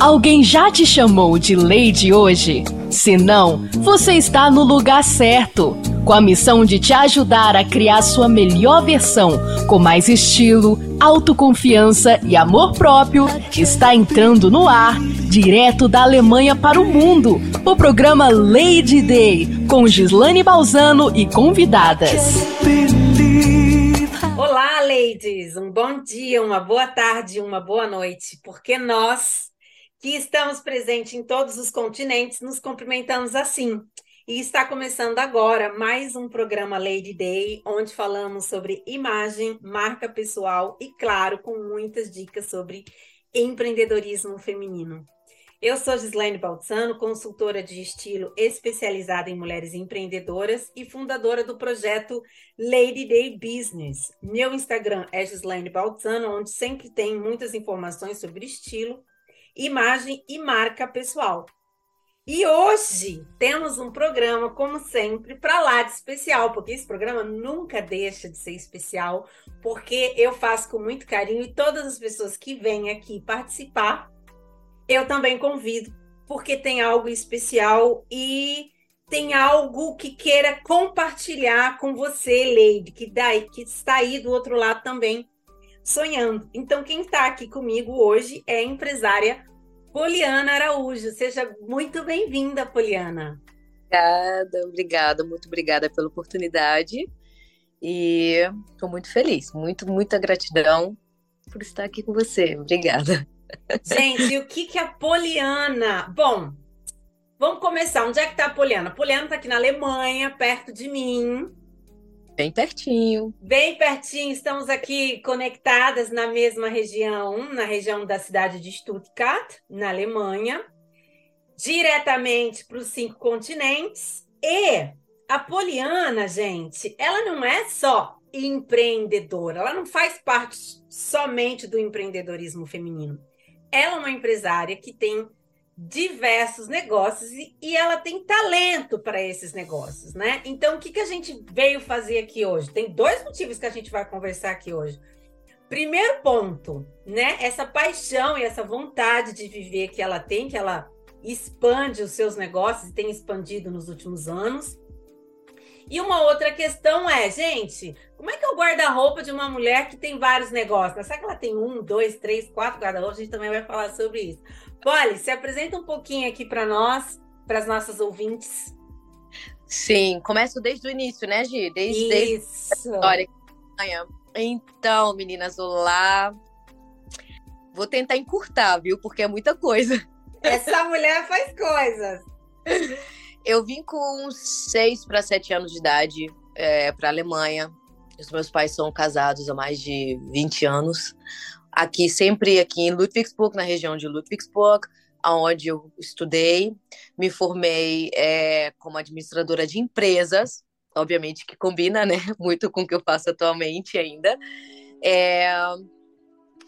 Alguém já te chamou de Lady hoje? Se não, você está no lugar certo. Com a missão de te ajudar a criar sua melhor versão, com mais estilo, autoconfiança e amor próprio, está entrando no ar, direto da Alemanha para o mundo, o programa Lady Day, com Gislane Balzano e convidadas. Ladies! Um bom dia, uma boa tarde, uma boa noite, porque nós que estamos presentes em todos os continentes, nos cumprimentamos assim. E está começando agora mais um programa Lady Day, onde falamos sobre imagem, marca pessoal e, claro, com muitas dicas sobre empreendedorismo feminino. Eu sou Gislaine Baltzano, consultora de estilo especializada em mulheres empreendedoras e fundadora do projeto Lady Day Business. Meu Instagram é Gislaine Baltzano, onde sempre tem muitas informações sobre estilo imagem e marca pessoal. E hoje temos um programa, como sempre, para lá de especial, porque esse programa nunca deixa de ser especial, porque eu faço com muito carinho e todas as pessoas que vêm aqui participar, eu também convido, porque tem algo especial e tem algo que queira compartilhar com você, Leide, que, daí, que está aí do outro lado também sonhando. Então, quem está aqui comigo hoje é a empresária Poliana Araújo. Seja muito bem-vinda, Poliana. Obrigada, obrigada, muito obrigada pela oportunidade. E estou muito feliz, muito, muita gratidão por estar aqui com você. Obrigada. Gente, e o que, que é a Poliana? Bom, vamos começar. Onde é que está a Poliana? A Poliana está aqui na Alemanha, perto de mim. Bem pertinho. Bem pertinho, estamos aqui conectadas na mesma região, na região da cidade de Stuttgart, na Alemanha, diretamente para os cinco continentes. E a Poliana, gente, ela não é só empreendedora, ela não faz parte somente do empreendedorismo feminino. Ela é uma empresária que tem diversos negócios e, e ela tem talento para esses negócios, né? Então, o que, que a gente veio fazer aqui hoje? Tem dois motivos que a gente vai conversar aqui hoje. Primeiro ponto, né? Essa paixão e essa vontade de viver que ela tem, que ela expande os seus negócios e tem expandido nos últimos anos. E uma outra questão é, gente, como é que é o guarda-roupa de uma mulher que tem vários negócios? Será que ela tem um, dois, três, quatro guarda-roupas? A gente também vai falar sobre isso. Polly, se apresenta um pouquinho aqui para nós, para as nossas ouvintes. Sim, começo desde o início, né, Gi? Desde, Isso. desde a história. Então, meninas, olá. Vou tentar encurtar, viu? Porque é muita coisa. Essa mulher faz coisas. Eu vim com seis para sete anos de idade é, para a Alemanha. Os meus pais são casados há mais de 20 anos aqui sempre aqui em Ludwigsburg, na região de Ludwigsburg, aonde eu estudei, me formei é, como administradora de empresas, obviamente que combina, né, muito com o que eu faço atualmente ainda. É,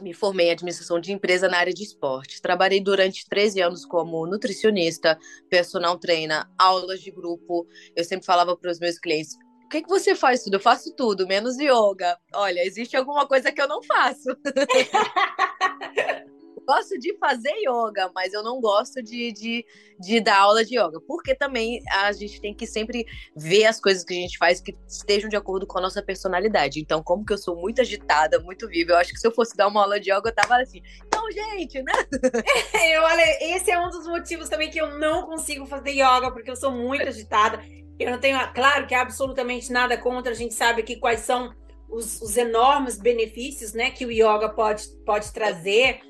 me formei em administração de empresa na área de esporte. Trabalhei durante 13 anos como nutricionista, personal trainer, aulas de grupo. Eu sempre falava para os meus clientes: que, que você faz tudo? Eu faço tudo, menos yoga. Olha, existe alguma coisa que eu não faço. gosto de fazer yoga, mas eu não gosto de, de, de dar aula de yoga, porque também a gente tem que sempre ver as coisas que a gente faz que estejam de acordo com a nossa personalidade. Então, como que eu sou muito agitada, muito viva, eu acho que se eu fosse dar uma aula de yoga, eu tava assim, então, gente, né? eu, olha, esse é um dos motivos também que eu não consigo fazer yoga, porque eu sou muito agitada. Eu não tenho, claro que absolutamente nada contra, a gente sabe aqui quais são os, os enormes benefícios né, que o yoga pode, pode trazer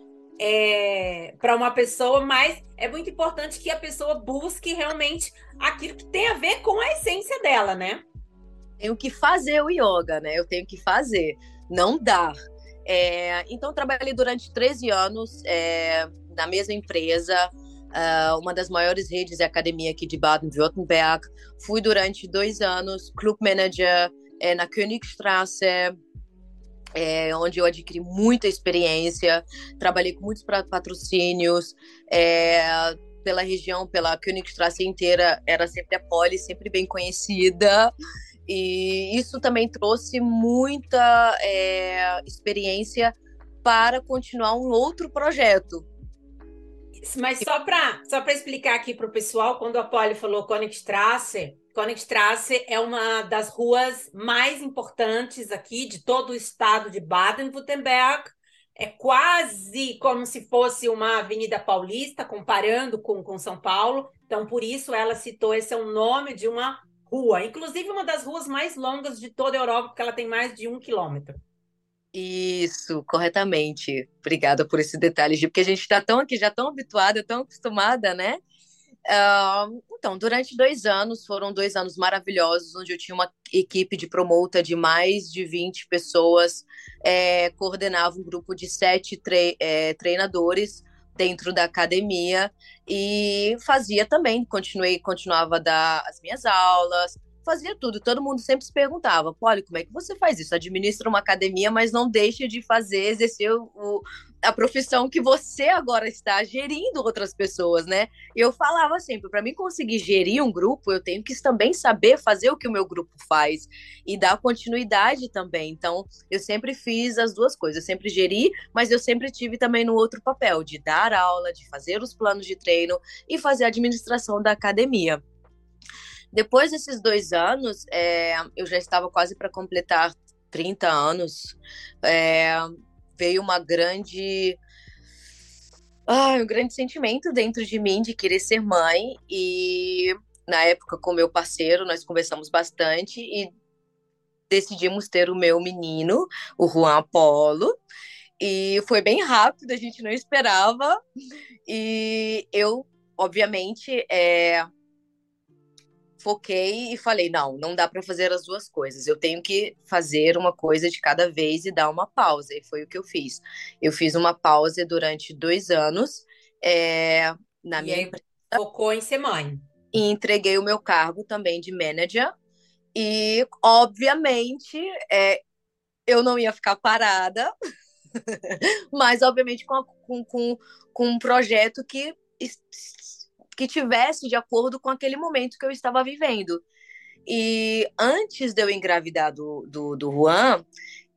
é, para uma pessoa, mas é muito importante que a pessoa busque realmente aquilo que tem a ver com a essência dela, né? Tenho que fazer o yoga, né? Eu tenho que fazer, não dar. É, então, trabalhei durante 13 anos é, na mesma empresa, uh, uma das maiores redes de academia aqui de Baden-Württemberg. Fui durante dois anos club manager é, na Königstraße, é, onde eu adquiri muita experiência. Trabalhei com muitos patrocínios. É, pela região, pela Königstraße inteira, era sempre a Poli, sempre bem conhecida. E isso também trouxe muita é, experiência para continuar um outro projeto. Mas só para só explicar aqui para o pessoal, quando a Polly falou Königstrasse, Königstrasse é uma das ruas mais importantes aqui de todo o estado de Baden-Württemberg. É quase como se fosse uma Avenida Paulista, comparando com, com São Paulo. Então, por isso ela citou esse é o nome de uma rua, inclusive uma das ruas mais longas de toda a Europa, porque ela tem mais de um quilômetro. Isso, corretamente. Obrigada por esse detalhe, Gi, porque a gente está tão aqui, já tão habituada, tão acostumada, né? Uh, então, durante dois anos, foram dois anos maravilhosos, onde eu tinha uma equipe de promota de mais de 20 pessoas, é, coordenava um grupo de sete tre é, treinadores dentro da academia e fazia também, continuei, continuava a dar as minhas aulas, fazia tudo. Todo mundo sempre se perguntava: Polly, como é que você faz isso? Administra uma academia, mas não deixa de fazer, exercer o, a profissão que você agora está gerindo outras pessoas, né? Eu falava sempre: para mim conseguir gerir um grupo, eu tenho que também saber fazer o que o meu grupo faz e dar continuidade também. Então, eu sempre fiz as duas coisas. Eu sempre geri, mas eu sempre tive também no outro papel de dar aula, de fazer os planos de treino e fazer a administração da academia. Depois desses dois anos, é, eu já estava quase para completar 30 anos, é, veio uma grande. Ah, um grande sentimento dentro de mim de querer ser mãe. E na época, com meu parceiro, nós conversamos bastante e decidimos ter o meu menino, o Juan Apolo. E foi bem rápido, a gente não esperava. E eu, obviamente, é, foquei e falei: não, não dá para fazer as duas coisas. Eu tenho que fazer uma coisa de cada vez e dar uma pausa. E foi o que eu fiz. Eu fiz uma pausa durante dois anos é, na e minha empresa. Focou em ser mãe. E entreguei o meu cargo também de manager. E, obviamente, é, eu não ia ficar parada, mas, obviamente, com, com, com, com um projeto que que tivesse de acordo com aquele momento que eu estava vivendo. E antes de eu engravidar do, do, do Juan,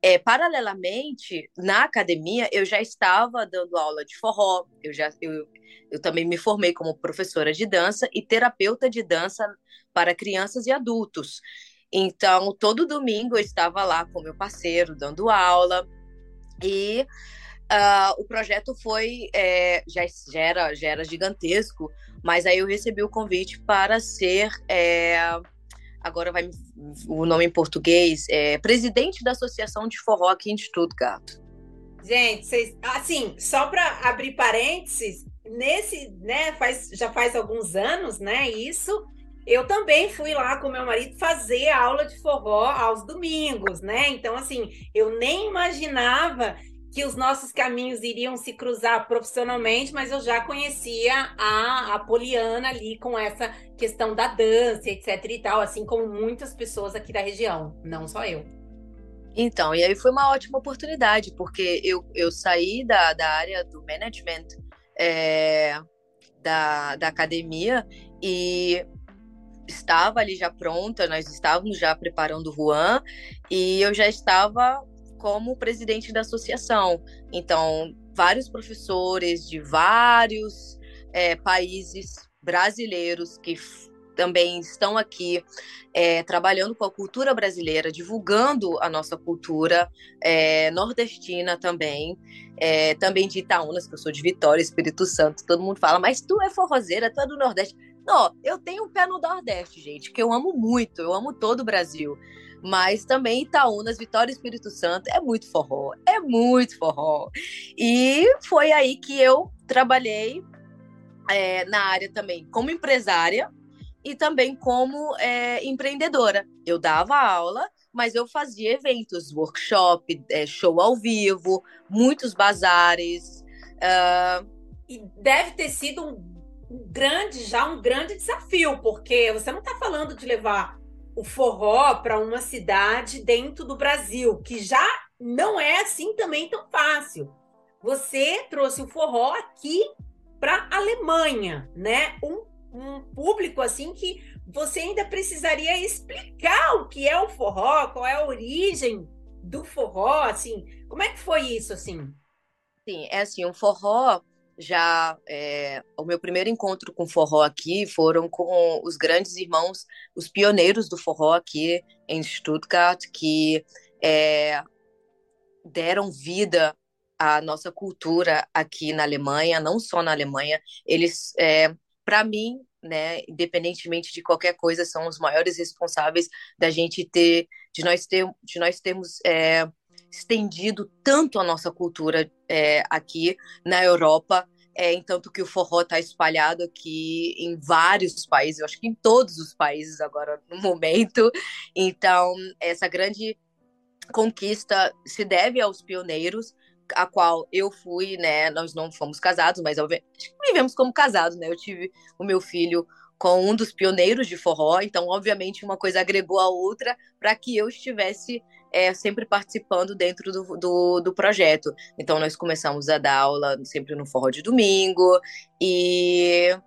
é, paralelamente, na academia, eu já estava dando aula de forró, eu, já, eu, eu também me formei como professora de dança e terapeuta de dança para crianças e adultos. Então, todo domingo eu estava lá com meu parceiro, dando aula, e uh, o projeto foi, é, já, já, era, já era gigantesco, mas aí eu recebi o convite para ser. É, agora vai o nome em português, é, presidente da Associação de Forró aqui em Stuttgart. Gente, assim, só para abrir parênteses, nesse, né, faz, já faz alguns anos, né, isso, eu também fui lá com meu marido fazer aula de forró aos domingos, né? Então, assim, eu nem imaginava que os nossos caminhos iriam se cruzar profissionalmente, mas eu já conhecia a, a Poliana ali com essa questão da dança, etc e tal, assim como muitas pessoas aqui da região, não só eu. Então, e aí foi uma ótima oportunidade, porque eu, eu saí da, da área do management é, da, da academia e estava ali já pronta, nós estávamos já preparando o Juan, e eu já estava como presidente da associação. Então, vários professores de vários é, países brasileiros que também estão aqui é, trabalhando com a cultura brasileira, divulgando a nossa cultura é, nordestina também, é, também de Itaúnas, que eu sou de Vitória, Espírito Santo. Todo mundo fala, mas tu é forrozeira, tu é do Nordeste. Não, eu tenho um pé no Nordeste, gente, que eu amo muito, eu amo todo o Brasil mas também Itaúnas, Vitória e Espírito Santo é muito forró, é muito forró. E foi aí que eu trabalhei é, na área também como empresária e também como é, empreendedora. Eu dava aula, mas eu fazia eventos, workshop, é, show ao vivo, muitos bazares. Uh... E deve ter sido um grande, já um grande desafio, porque você não está falando de levar o forró para uma cidade dentro do Brasil, que já não é assim também tão fácil. Você trouxe o forró aqui para Alemanha, né? Um, um público assim que você ainda precisaria explicar o que é o forró, qual é a origem do forró, assim. Como é que foi isso, assim? Sim, é assim, o forró já é, o meu primeiro encontro com forró aqui foram com os grandes irmãos, os pioneiros do forró aqui em Stuttgart, que é, deram vida à nossa cultura aqui na Alemanha, não só na Alemanha. Eles, é, para mim, né, independentemente de qualquer coisa, são os maiores responsáveis da gente ter, de nós ter, de nós termos é, estendido tanto a nossa cultura é, aqui na Europa, é, entanto que o forró está espalhado aqui em vários países, eu acho que em todos os países agora no momento. Então, essa grande conquista se deve aos pioneiros, a qual eu fui, né? Nós não fomos casados, mas vivemos como casados, né? Eu tive o meu filho com um dos pioneiros de forró, então, obviamente, uma coisa agregou a outra para que eu estivesse é, sempre participando dentro do, do, do, projeto. Então, nós começamos a dar aula sempre no forró de domingo, e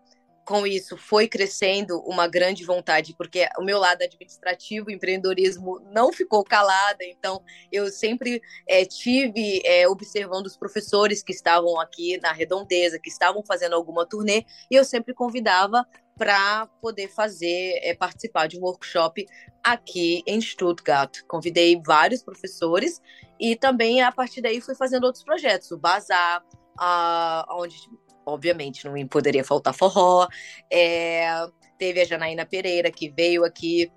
com isso foi crescendo uma grande vontade, porque o meu lado administrativo, empreendedorismo, não ficou calada, então eu sempre é, tive é, observando os professores que estavam aqui na redondeza, que estavam fazendo alguma turnê, e eu sempre convidava para poder fazer, é, participar de um workshop aqui em Stuttgart. Convidei vários professores e também a partir daí fui fazendo outros projetos, o Bazar, a, onde obviamente não poderia faltar forró. É, teve a Janaína Pereira que veio aqui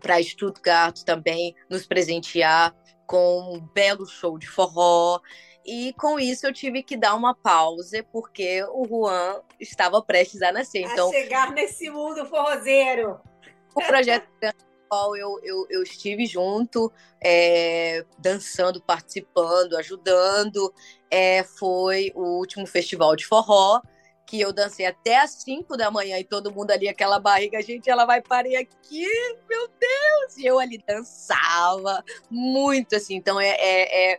para Stuttgart também nos presentear com um belo show de forró. E com isso eu tive que dar uma pausa, porque o Juan estava prestes a nascer. A então, chegar nesse mundo forrozeiro. O projeto qual eu, eu, eu, estive junto, é, dançando, participando, ajudando, é, foi o último festival de forró, que eu dancei até às 5 da manhã e todo mundo ali, aquela barriga, gente, ela vai parir aqui, meu Deus! E eu ali dançava muito, assim, então é, é, é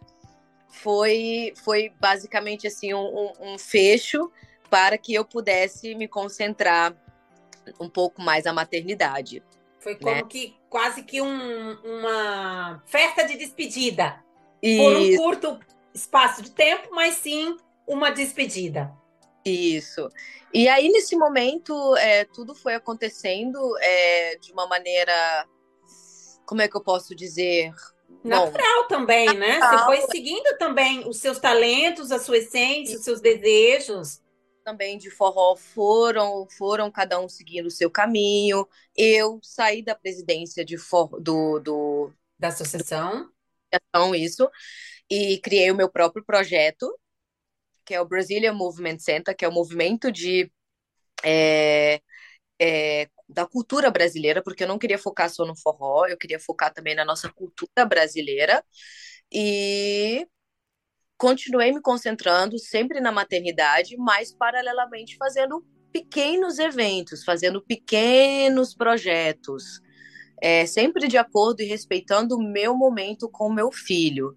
foi, foi basicamente assim um, um, fecho para que eu pudesse me concentrar um pouco mais a maternidade. Foi como né? que quase que um, uma festa de despedida. Isso. Por um curto espaço de tempo, mas sim uma despedida. Isso. E aí, nesse momento, é, tudo foi acontecendo é, de uma maneira. Como é que eu posso dizer? Natural Bom, também, natural. né? Você foi seguindo também os seus talentos, a sua essência, os seus desejos. Também de forró foram, foram cada um seguindo o seu caminho. Eu saí da presidência de for, do, do da associação. Do, isso e criei o meu próprio projeto, que é o Brazilian Movement Center, que é o movimento de é, é, da cultura brasileira, porque eu não queria focar só no forró, eu queria focar também na nossa cultura brasileira. E continuei me concentrando sempre na maternidade, mas paralelamente fazendo pequenos eventos, fazendo pequenos projetos é, sempre de acordo e respeitando o meu momento com meu filho.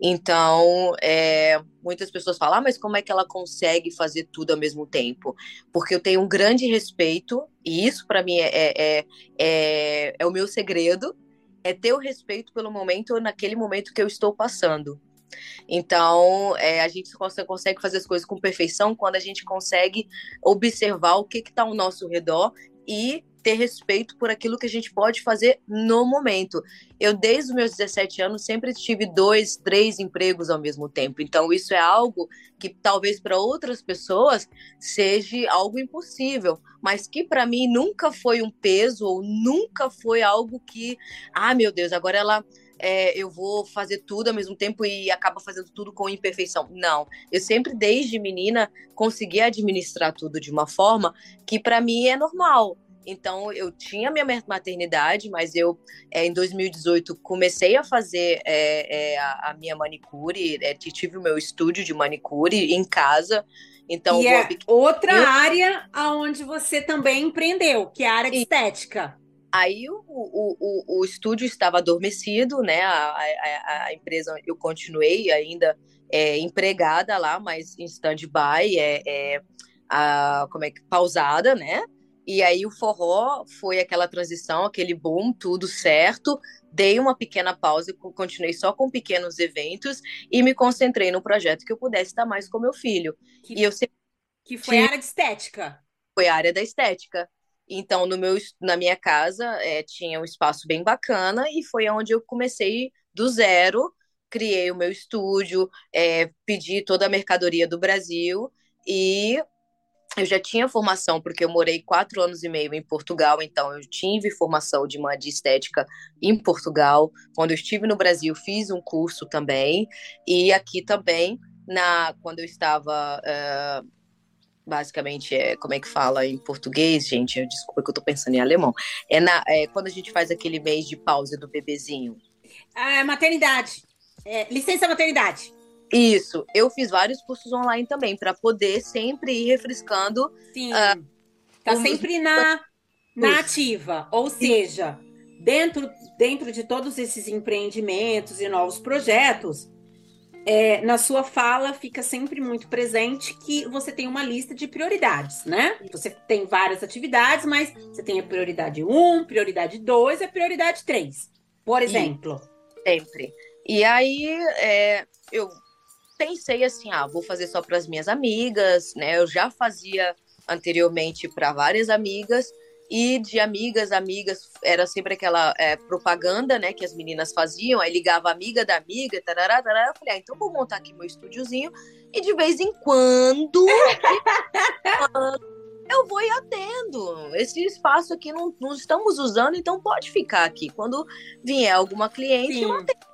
Então, é, muitas pessoas falam, ah, mas como é que ela consegue fazer tudo ao mesmo tempo? Porque eu tenho um grande respeito, e isso para mim é, é, é, é o meu segredo, é ter o respeito pelo momento, naquele momento que eu estou passando. Então, é, a gente consegue fazer as coisas com perfeição quando a gente consegue observar o que está ao nosso redor e ter respeito por aquilo que a gente pode fazer no momento. Eu, desde os meus 17 anos, sempre tive dois, três empregos ao mesmo tempo. Então, isso é algo que talvez para outras pessoas seja algo impossível, mas que para mim nunca foi um peso ou nunca foi algo que, ah, meu Deus, agora ela. É, eu vou fazer tudo ao mesmo tempo e acaba fazendo tudo com imperfeição. Não, eu sempre, desde menina, consegui administrar tudo de uma forma que para mim é normal. Então, eu tinha minha maternidade, mas eu, é, em 2018, comecei a fazer é, é, a, a, minha manicure, é, tive o meu estúdio de manicure em casa. Então, e é outra eu... área aonde você também empreendeu, que é a área de estética. Aí o, o, o, estúdio estava adormecido, né? A, a, a empresa, eu continuei ainda é, empregada lá, mas em stand-by, é, é, a, como é que, pausada, né? E aí o forró foi aquela transição, aquele boom, tudo certo. Dei uma pequena pausa, continuei só com pequenos eventos e me concentrei no projeto que eu pudesse estar mais com meu filho. Que, e eu sempre... que foi a área de estética. Foi a área da estética. Então, no meu, na minha casa, é, tinha um espaço bem bacana e foi onde eu comecei do zero, criei o meu estúdio, é, pedi toda a mercadoria do Brasil e eu já tinha formação, porque eu morei quatro anos e meio em Portugal, então eu tive formação de uma de estética em Portugal. Quando eu estive no Brasil, fiz um curso também, e aqui também, na quando eu estava. Uh, basicamente, é, como é que fala em português, gente? Desculpa que eu tô pensando em alemão. É, na, é quando a gente faz aquele mês de pausa do bebezinho. Ah, maternidade. É, licença maternidade. Isso, eu fiz vários cursos online também para poder sempre ir refrescando. Sim. Uh, tá sempre na, na ativa, ou seja, dentro dentro de todos esses empreendimentos e novos projetos, é, na sua fala fica sempre muito presente que você tem uma lista de prioridades, né? Você tem várias atividades, mas você tem a prioridade 1, prioridade 2 e a prioridade 3, por exemplo. Sempre. E aí, é, eu pensei assim, ah, vou fazer só para as minhas amigas, né? Eu já fazia anteriormente para várias amigas e de amigas, amigas, era sempre aquela é, propaganda, né, que as meninas faziam, aí ligava a amiga da amiga, tarará, tarará, eu falei, ah, então vou montar aqui meu estúdiozinho e de vez em quando eu vou e atendo. Esse espaço aqui não, não estamos usando, então pode ficar aqui. Quando vier alguma cliente, Sim. eu atendo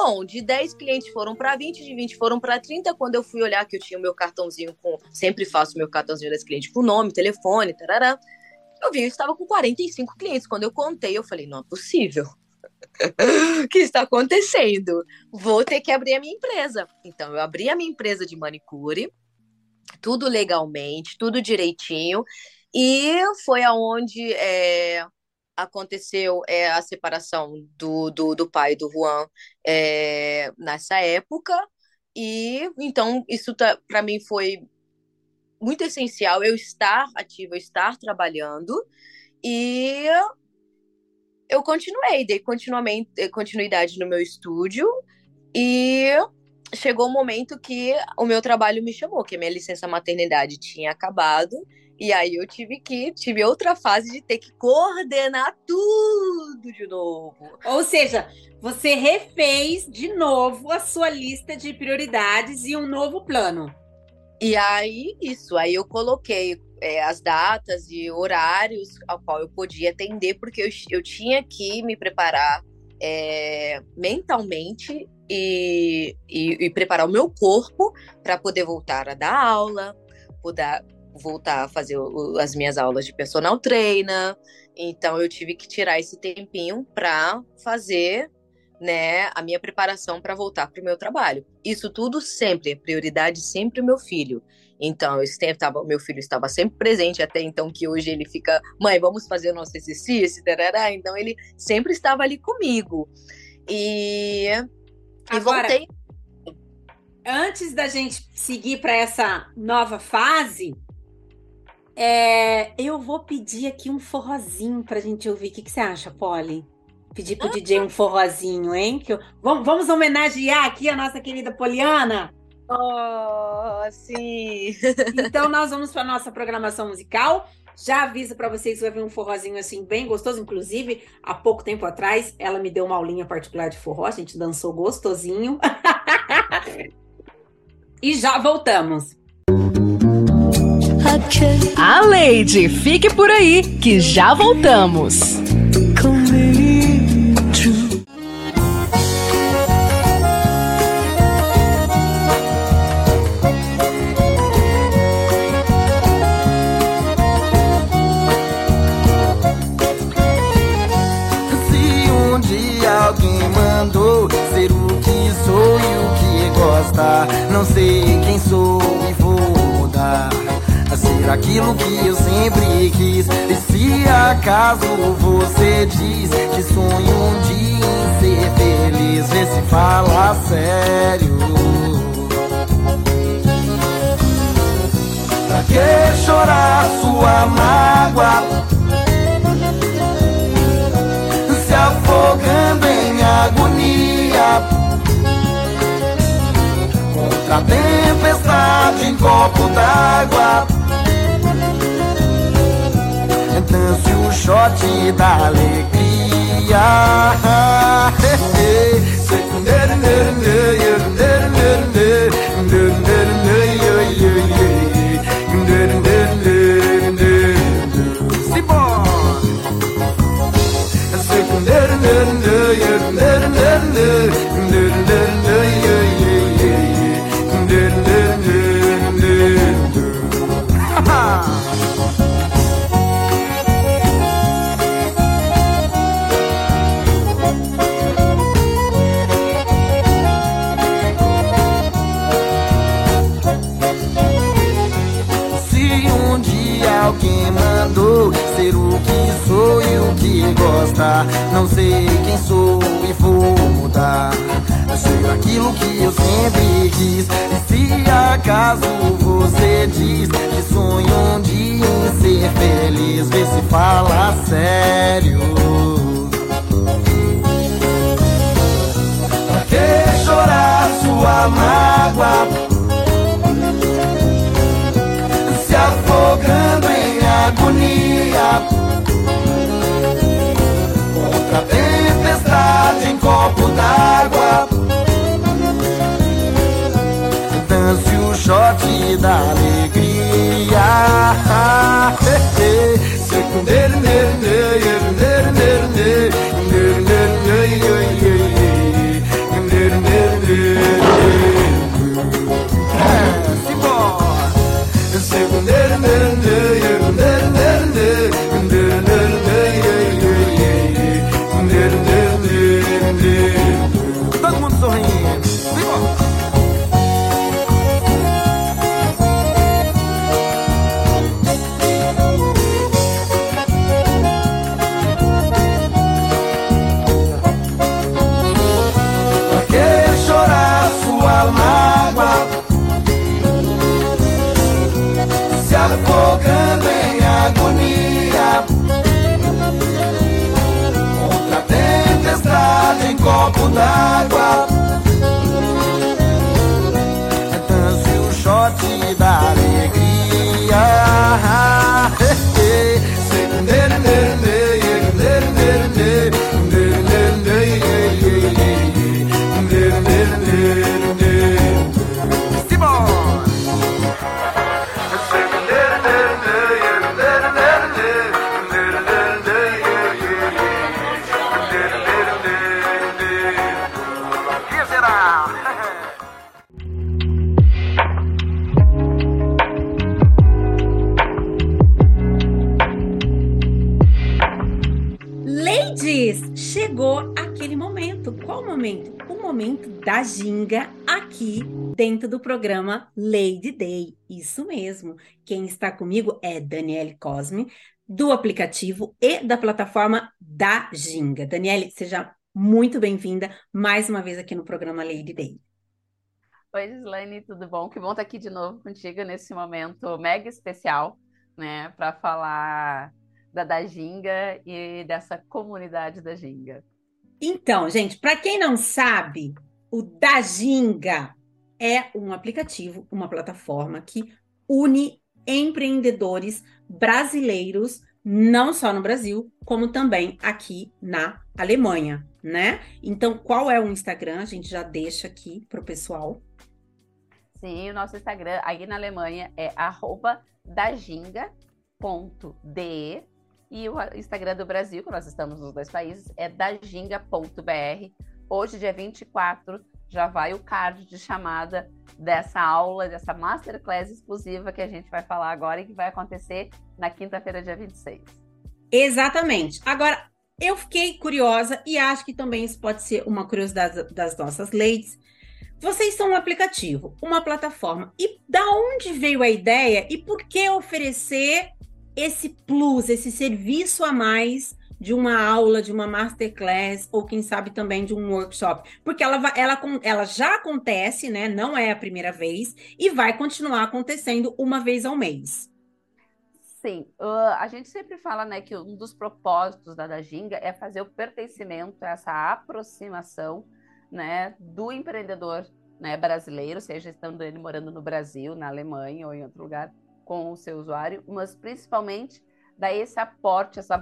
Bom, de 10 clientes foram para 20, de 20 foram para 30. Quando eu fui olhar que eu tinha o meu cartãozinho com. Sempre faço meu cartãozinho das clientes com nome, telefone, tarará. Eu vi, eu estava com 45 clientes. Quando eu contei, eu falei: não é possível. o que está acontecendo? Vou ter que abrir a minha empresa. Então, eu abri a minha empresa de manicure, tudo legalmente, tudo direitinho. E foi aonde é, aconteceu é, a separação do, do, do pai do Juan é, nessa época, e então isso tá, para mim foi muito essencial eu estar ativa, eu estar trabalhando, e eu continuei, dei continuamente, continuidade no meu estúdio, e chegou um momento que o meu trabalho me chamou, que a minha licença maternidade tinha acabado, e aí eu tive que, tive outra fase de ter que coordenar tudo de novo. Ou seja, você refez de novo a sua lista de prioridades e um novo plano. E aí, isso, aí eu coloquei é, as datas e horários ao qual eu podia atender, porque eu, eu tinha que me preparar é, mentalmente e, e, e, preparar o meu corpo para poder voltar a dar aula, poder, voltar a fazer o, as minhas aulas de personal trainer. Então eu tive que tirar esse tempinho para fazer, né, a minha preparação para voltar para o meu trabalho. Isso tudo sempre, prioridade sempre o meu filho. Então, eu sempre tava, meu filho estava sempre presente, até então que hoje ele fica, mãe, vamos fazer o nosso exercício, tarará. então ele sempre estava ali comigo. E, Agora, e voltei. Antes da gente seguir para essa nova fase, é, eu vou pedir aqui um forrozinho pra gente ouvir. O que, que você acha, Polly? Pedir pro ah, DJ um forrozinho, hein? Que eu... vamos, vamos homenagear aqui a nossa querida Poliana? Oh, sim! então nós vamos para nossa programação musical. Já aviso para vocês que vai vir um forrozinho assim bem gostoso. Inclusive, há pouco tempo atrás, ela me deu uma aulinha particular de forró. A gente dançou gostosinho. e já voltamos. A Lady, fique por aí que já voltamos. Que sou e o que gosta, não sei quem sou e vou mudar ser aquilo que eu sempre quis. E se acaso você diz que sonho um dia em ser feliz, vê se fala sério. Pra que chorar sua mágoa? Se afogando em agonia Contra a tempestade em copo d'água. Dance o shot da alegria gosta, não sei quem sou e vou mudar. Ser aquilo que eu sempre quis. E se acaso você diz que sonha um dia em ser feliz, vê se fala sério. Pra que chorar sua mágoa? copo d'água. Dance o shot da alegria. Secundeiro, neiro, neiro, neiro, neiro, neiro, neiro, neiro, Segundo, programa Lady Day. Isso mesmo. Quem está comigo é Daniele Cosme, do aplicativo e da plataforma da Ginga. Daniele, seja muito bem-vinda mais uma vez aqui no programa Lady Day. Oi, Gislaine, tudo bom? Que bom estar aqui de novo contigo nesse momento mega especial, né, para falar da, da Ginga e dessa comunidade da Ginga. Então, gente, para quem não sabe, o da Ginga é um aplicativo, uma plataforma que une empreendedores brasileiros, não só no Brasil, como também aqui na Alemanha, né? Então, qual é o Instagram? A gente já deixa aqui para o pessoal. Sim, o nosso Instagram aí na Alemanha é arroba daginga.de e o Instagram do Brasil, que nós estamos nos dois países, é daginga.br. Hoje, dia 24, já vai o card de chamada dessa aula, dessa masterclass exclusiva que a gente vai falar agora e que vai acontecer na quinta-feira, dia 26. Exatamente. Agora, eu fiquei curiosa e acho que também isso pode ser uma curiosidade das nossas ladies. Vocês são um aplicativo, uma plataforma. E da onde veio a ideia e por que oferecer esse plus, esse serviço a mais de uma aula, de uma masterclass, ou quem sabe também de um workshop? Porque ela, ela, ela já acontece, né? Não é a primeira vez, e vai continuar acontecendo uma vez ao mês. Sim, uh, a gente sempre fala né, que um dos propósitos da Dajinga é fazer o pertencimento, essa aproximação né, do empreendedor né, brasileiro, seja estando ele morando no Brasil, na Alemanha ou em outro lugar, com o seu usuário, mas principalmente dar esse aporte, essa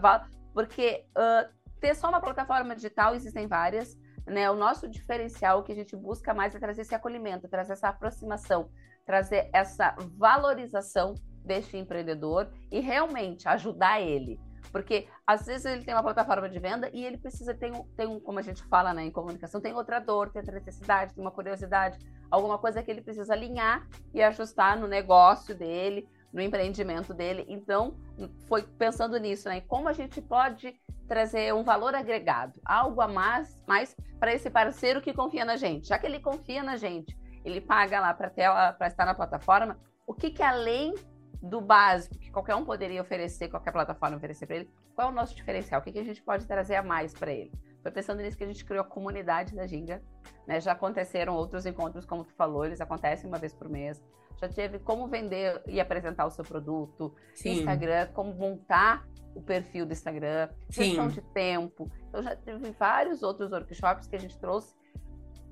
porque uh, ter só uma plataforma digital existem várias, né? O nosso diferencial que a gente busca mais é trazer esse acolhimento, trazer essa aproximação, trazer essa valorização deste empreendedor e realmente ajudar ele. Porque às vezes ele tem uma plataforma de venda e ele precisa ter um, tem um como a gente fala né, em comunicação, tem outra dor, tem outra necessidade, tem uma curiosidade, alguma coisa que ele precisa alinhar e ajustar no negócio dele, no empreendimento dele. Então, foi pensando nisso, né? Como a gente pode trazer um valor agregado, algo a mais, mais para esse parceiro que confia na gente. Já que ele confia na gente, ele paga lá para estar na plataforma, o que, que além do básico que qualquer um poderia oferecer, qualquer plataforma oferecer para ele, qual é o nosso diferencial? O que, que a gente pode trazer a mais para ele? Foi pensando nisso que a gente criou a comunidade da Ginga. Né? Já aconteceram outros encontros, como tu falou, eles acontecem uma vez por mês. Já teve como vender e apresentar o seu produto, Sim. Instagram, como montar o perfil do Instagram, gestão de tempo. Então já teve vários outros workshops que a gente trouxe,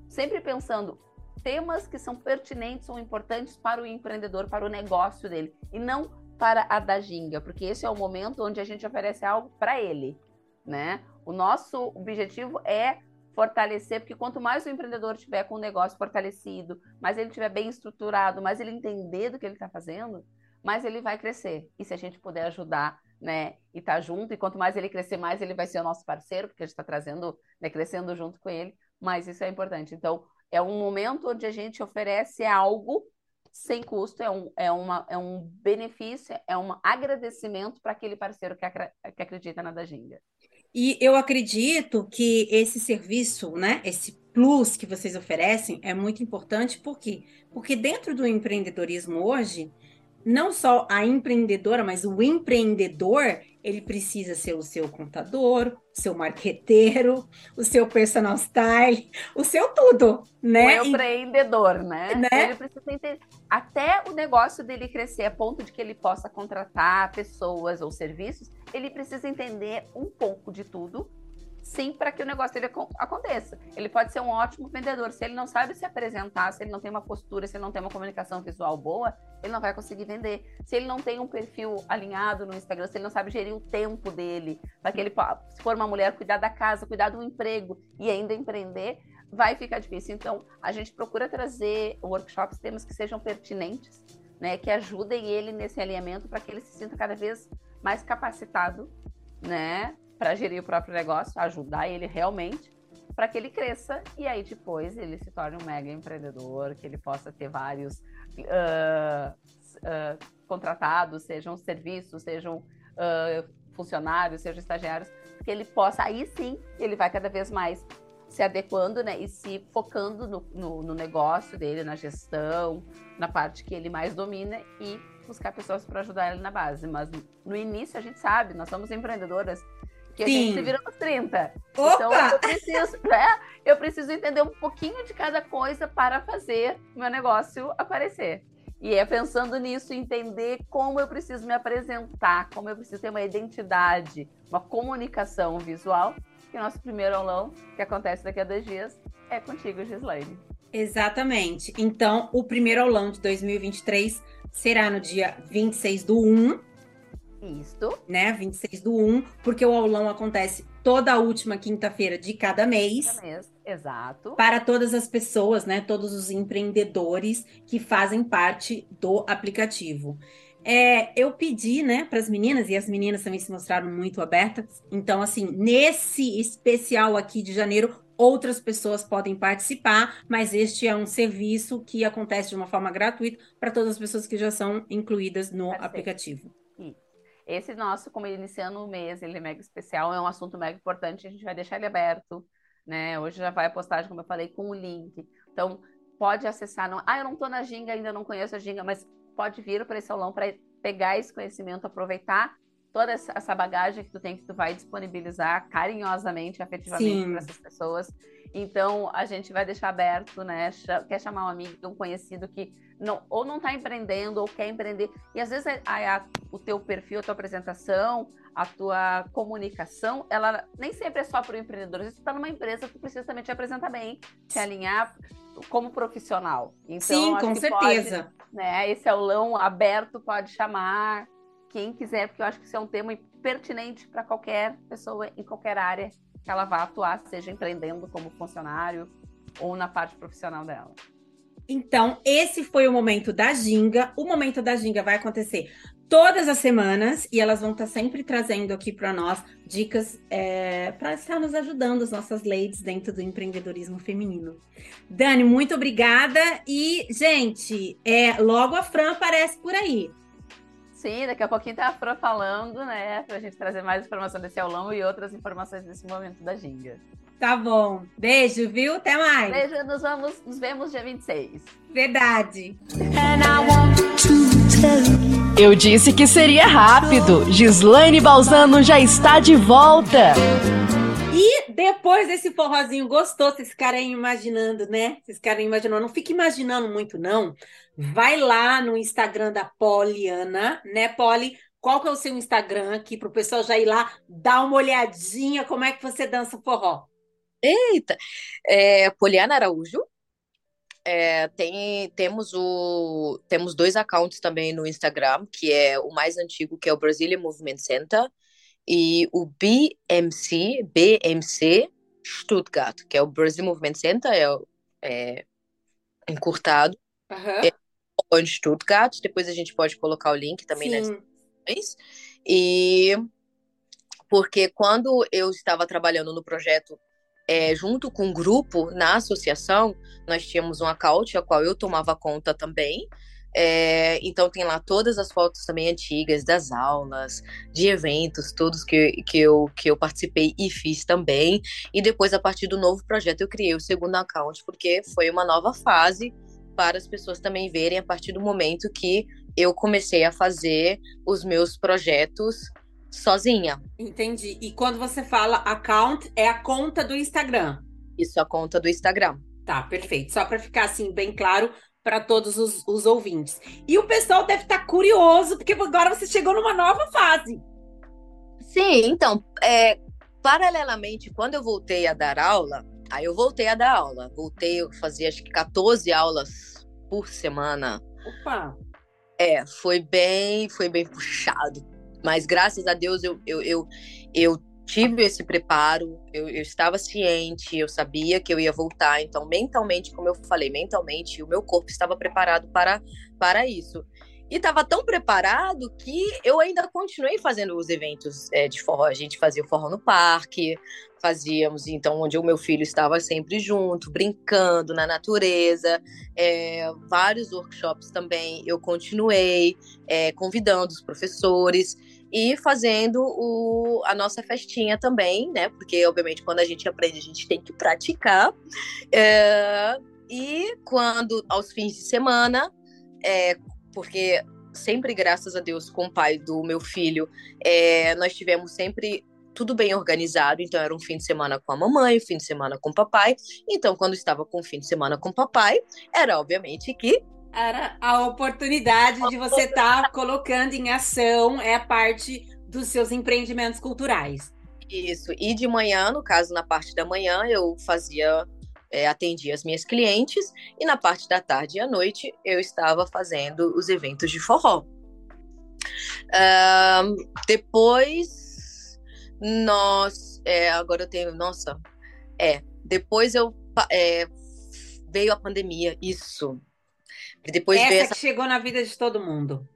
sempre pensando temas que são pertinentes ou importantes para o empreendedor, para o negócio dele, e não para a da ginga, porque esse é o momento onde a gente oferece algo para ele, né? O nosso objetivo é fortalecer, porque quanto mais o empreendedor tiver com o negócio fortalecido, mais ele tiver bem estruturado, mais ele entender do que ele está fazendo, mais ele vai crescer. E se a gente puder ajudar, né, e estar tá junto, e quanto mais ele crescer, mais ele vai ser o nosso parceiro, porque a gente está trazendo, né, crescendo junto com ele, mas isso é importante. Então, é um momento onde a gente oferece algo sem custo, é um, é uma, é um benefício, é um agradecimento para aquele parceiro que, que acredita na Dajinga. E eu acredito que esse serviço, né, esse plus que vocês oferecem é muito importante, por quê? Porque dentro do empreendedorismo hoje, não só a empreendedora, mas o empreendedor, ele precisa ser o seu contador, o seu marqueteiro, o seu personal style, o seu tudo, né? O empreendedor, né? né? Ele precisa entender até o negócio dele crescer a ponto de que ele possa contratar pessoas ou serviços, ele precisa entender um pouco de tudo sim para que o negócio dele aconteça. Ele pode ser um ótimo vendedor. Se ele não sabe se apresentar, se ele não tem uma postura, se ele não tem uma comunicação visual boa, ele não vai conseguir vender. Se ele não tem um perfil alinhado no Instagram, se ele não sabe gerir o tempo dele, para que ele, se for uma mulher, cuidar da casa, cuidar do emprego e ainda empreender, vai ficar difícil. Então, a gente procura trazer workshops, temas que sejam pertinentes, né, que ajudem ele nesse alinhamento para que ele se sinta cada vez mais capacitado, né, para gerir o próprio negócio, ajudar ele realmente para que ele cresça e aí depois ele se torne um mega empreendedor, que ele possa ter vários uh, uh, contratados, sejam serviços, sejam uh, funcionários, sejam estagiários, que ele possa, aí sim, ele vai cada vez mais se adequando né, e se focando no, no, no negócio dele, na gestão, na parte que ele mais domina e buscar pessoas para ajudar ele na base. Mas no início a gente sabe, nós somos empreendedoras que Sim. a gente se vira nos 30. Opa! Então eu preciso, né? Eu preciso entender um pouquinho de cada coisa para fazer meu negócio aparecer. E é pensando nisso, entender como eu preciso me apresentar, como eu preciso ter uma identidade, uma comunicação visual. Que o nosso primeiro aulão, que acontece daqui a dois dias, é contigo, Gislaine. Exatamente. Então, o primeiro aulão de 2023 será no dia 26 do 1 isso. Né, 26 do 1, porque o aulão acontece toda a última quinta-feira de cada mês. Cada mês, exato. Para todas as pessoas, né, todos os empreendedores que fazem parte do aplicativo. É, eu pedi, né, para as meninas, e as meninas também se mostraram muito abertas. Então, assim, nesse especial aqui de janeiro, outras pessoas podem participar, mas este é um serviço que acontece de uma forma gratuita para todas as pessoas que já são incluídas no Perfeito. aplicativo. Esse nosso, como iniciando o mês, ele é mega especial, é um assunto mega importante, a gente vai deixar ele aberto, né? Hoje já vai a postagem, como eu falei, com o link. Então, pode acessar. Não... Ah, eu não estou na Ginga, ainda não conheço a Ginga, mas pode vir para esse aulão para pegar esse conhecimento, aproveitar toda essa bagagem que tu tem, que tu vai disponibilizar carinhosamente, afetivamente para essas pessoas. Então, a gente vai deixar aberto, né? Quer chamar um amigo, um conhecido que não, ou não está empreendendo ou quer empreender. E às vezes a, a, o teu perfil, a tua apresentação, a tua comunicação, ela nem sempre é só para o empreendedor. Às vezes tu está numa empresa, tu precisa também te apresentar bem, te alinhar como profissional. Então, Sim, com certeza. Pode, né, esse aulão aberto pode chamar quem quiser, porque eu acho que isso é um tema pertinente para qualquer pessoa em qualquer área que ela vá atuar, seja empreendendo como funcionário ou na parte profissional dela. Então, esse foi o momento da Ginga. O momento da Ginga vai acontecer todas as semanas e elas vão estar sempre trazendo aqui para nós dicas é, para estar nos ajudando, as nossas ladies dentro do empreendedorismo feminino. Dani, muito obrigada. E, gente, é, logo a Fran aparece por aí. Sim, daqui a pouquinho tá a Fran falando, né, para a gente trazer mais informação desse aulão e outras informações desse momento da Ginga. Tá bom. Beijo, viu? Até mais. Beijo, nos vamos, nos vemos dia 26. Verdade. Eu disse que seria rápido. Gislaine Balzano já está de volta. Depois desse forrozinho gostoso, vocês ficarem imaginando, né? Vocês ficarem imaginando. Não fique imaginando muito, não. Vai lá no Instagram da Poliana, né, Poli? Qual que é o seu Instagram aqui para o pessoal já ir lá dar uma olhadinha como é que você dança forró? Eita! É, Poliana Araújo. É, tem, temos, o, temos dois accounts também no Instagram, que é o mais antigo, que é o Brazilian Movement Center, e o BMC, BMC Stuttgart, que é o Brazilian Movement Center, é, é encurtado. Uhum. É em Stuttgart, depois a gente pode colocar o link também Sim. nas descrições. E porque quando eu estava trabalhando no projeto é, junto com o um grupo na associação, nós tínhamos um account, a qual eu tomava conta também. É, então tem lá todas as fotos também antigas das aulas, de eventos, todos que, que, eu, que eu participei e fiz também. E depois, a partir do novo projeto, eu criei o segundo account, porque foi uma nova fase para as pessoas também verem a partir do momento que eu comecei a fazer os meus projetos sozinha. Entendi. E quando você fala account, é a conta do Instagram? Isso, a conta do Instagram. Tá, perfeito. Só para ficar assim bem claro para todos os, os, ouvintes. E o pessoal deve estar tá curioso, porque agora você chegou numa nova fase. Sim, então, é, paralelamente, quando eu voltei a dar aula, aí eu voltei a dar aula. Voltei, eu fazia acho que 14 aulas por semana. Opa! É, foi bem, foi bem puxado mas graças a Deus eu, eu, eu, eu tive esse preparo, eu, eu, estava ciente, eu sabia que eu ia voltar. Então, mentalmente, como eu falei, mentalmente, o meu corpo estava preparado para, para isso. E estava tão preparado que eu ainda continuei fazendo os eventos é, de forró. A gente fazia o forró no parque, fazíamos, então, onde o meu filho estava sempre junto, brincando na natureza. É, vários workshops também eu continuei é, convidando os professores e fazendo o, a nossa festinha também, né? Porque, obviamente, quando a gente aprende, a gente tem que praticar. É, e quando, aos fins de semana, é, porque sempre, graças a Deus, com o pai do meu filho, é, nós tivemos sempre tudo bem organizado, então era um fim de semana com a mamãe, um fim de semana com o papai. Então, quando estava com o fim de semana com o papai, era obviamente que era a oportunidade de você estar tá colocando em ação é a parte dos seus empreendimentos culturais. Isso. E de manhã, no caso, na parte da manhã, eu fazia, é, atendia as minhas clientes, e na parte da tarde e à noite eu estava fazendo os eventos de forró. Uh, depois, nós. É, agora eu tenho. Nossa. É. Depois eu. É, veio a pandemia, isso. Depois essa, essa que chegou na vida de todo mundo.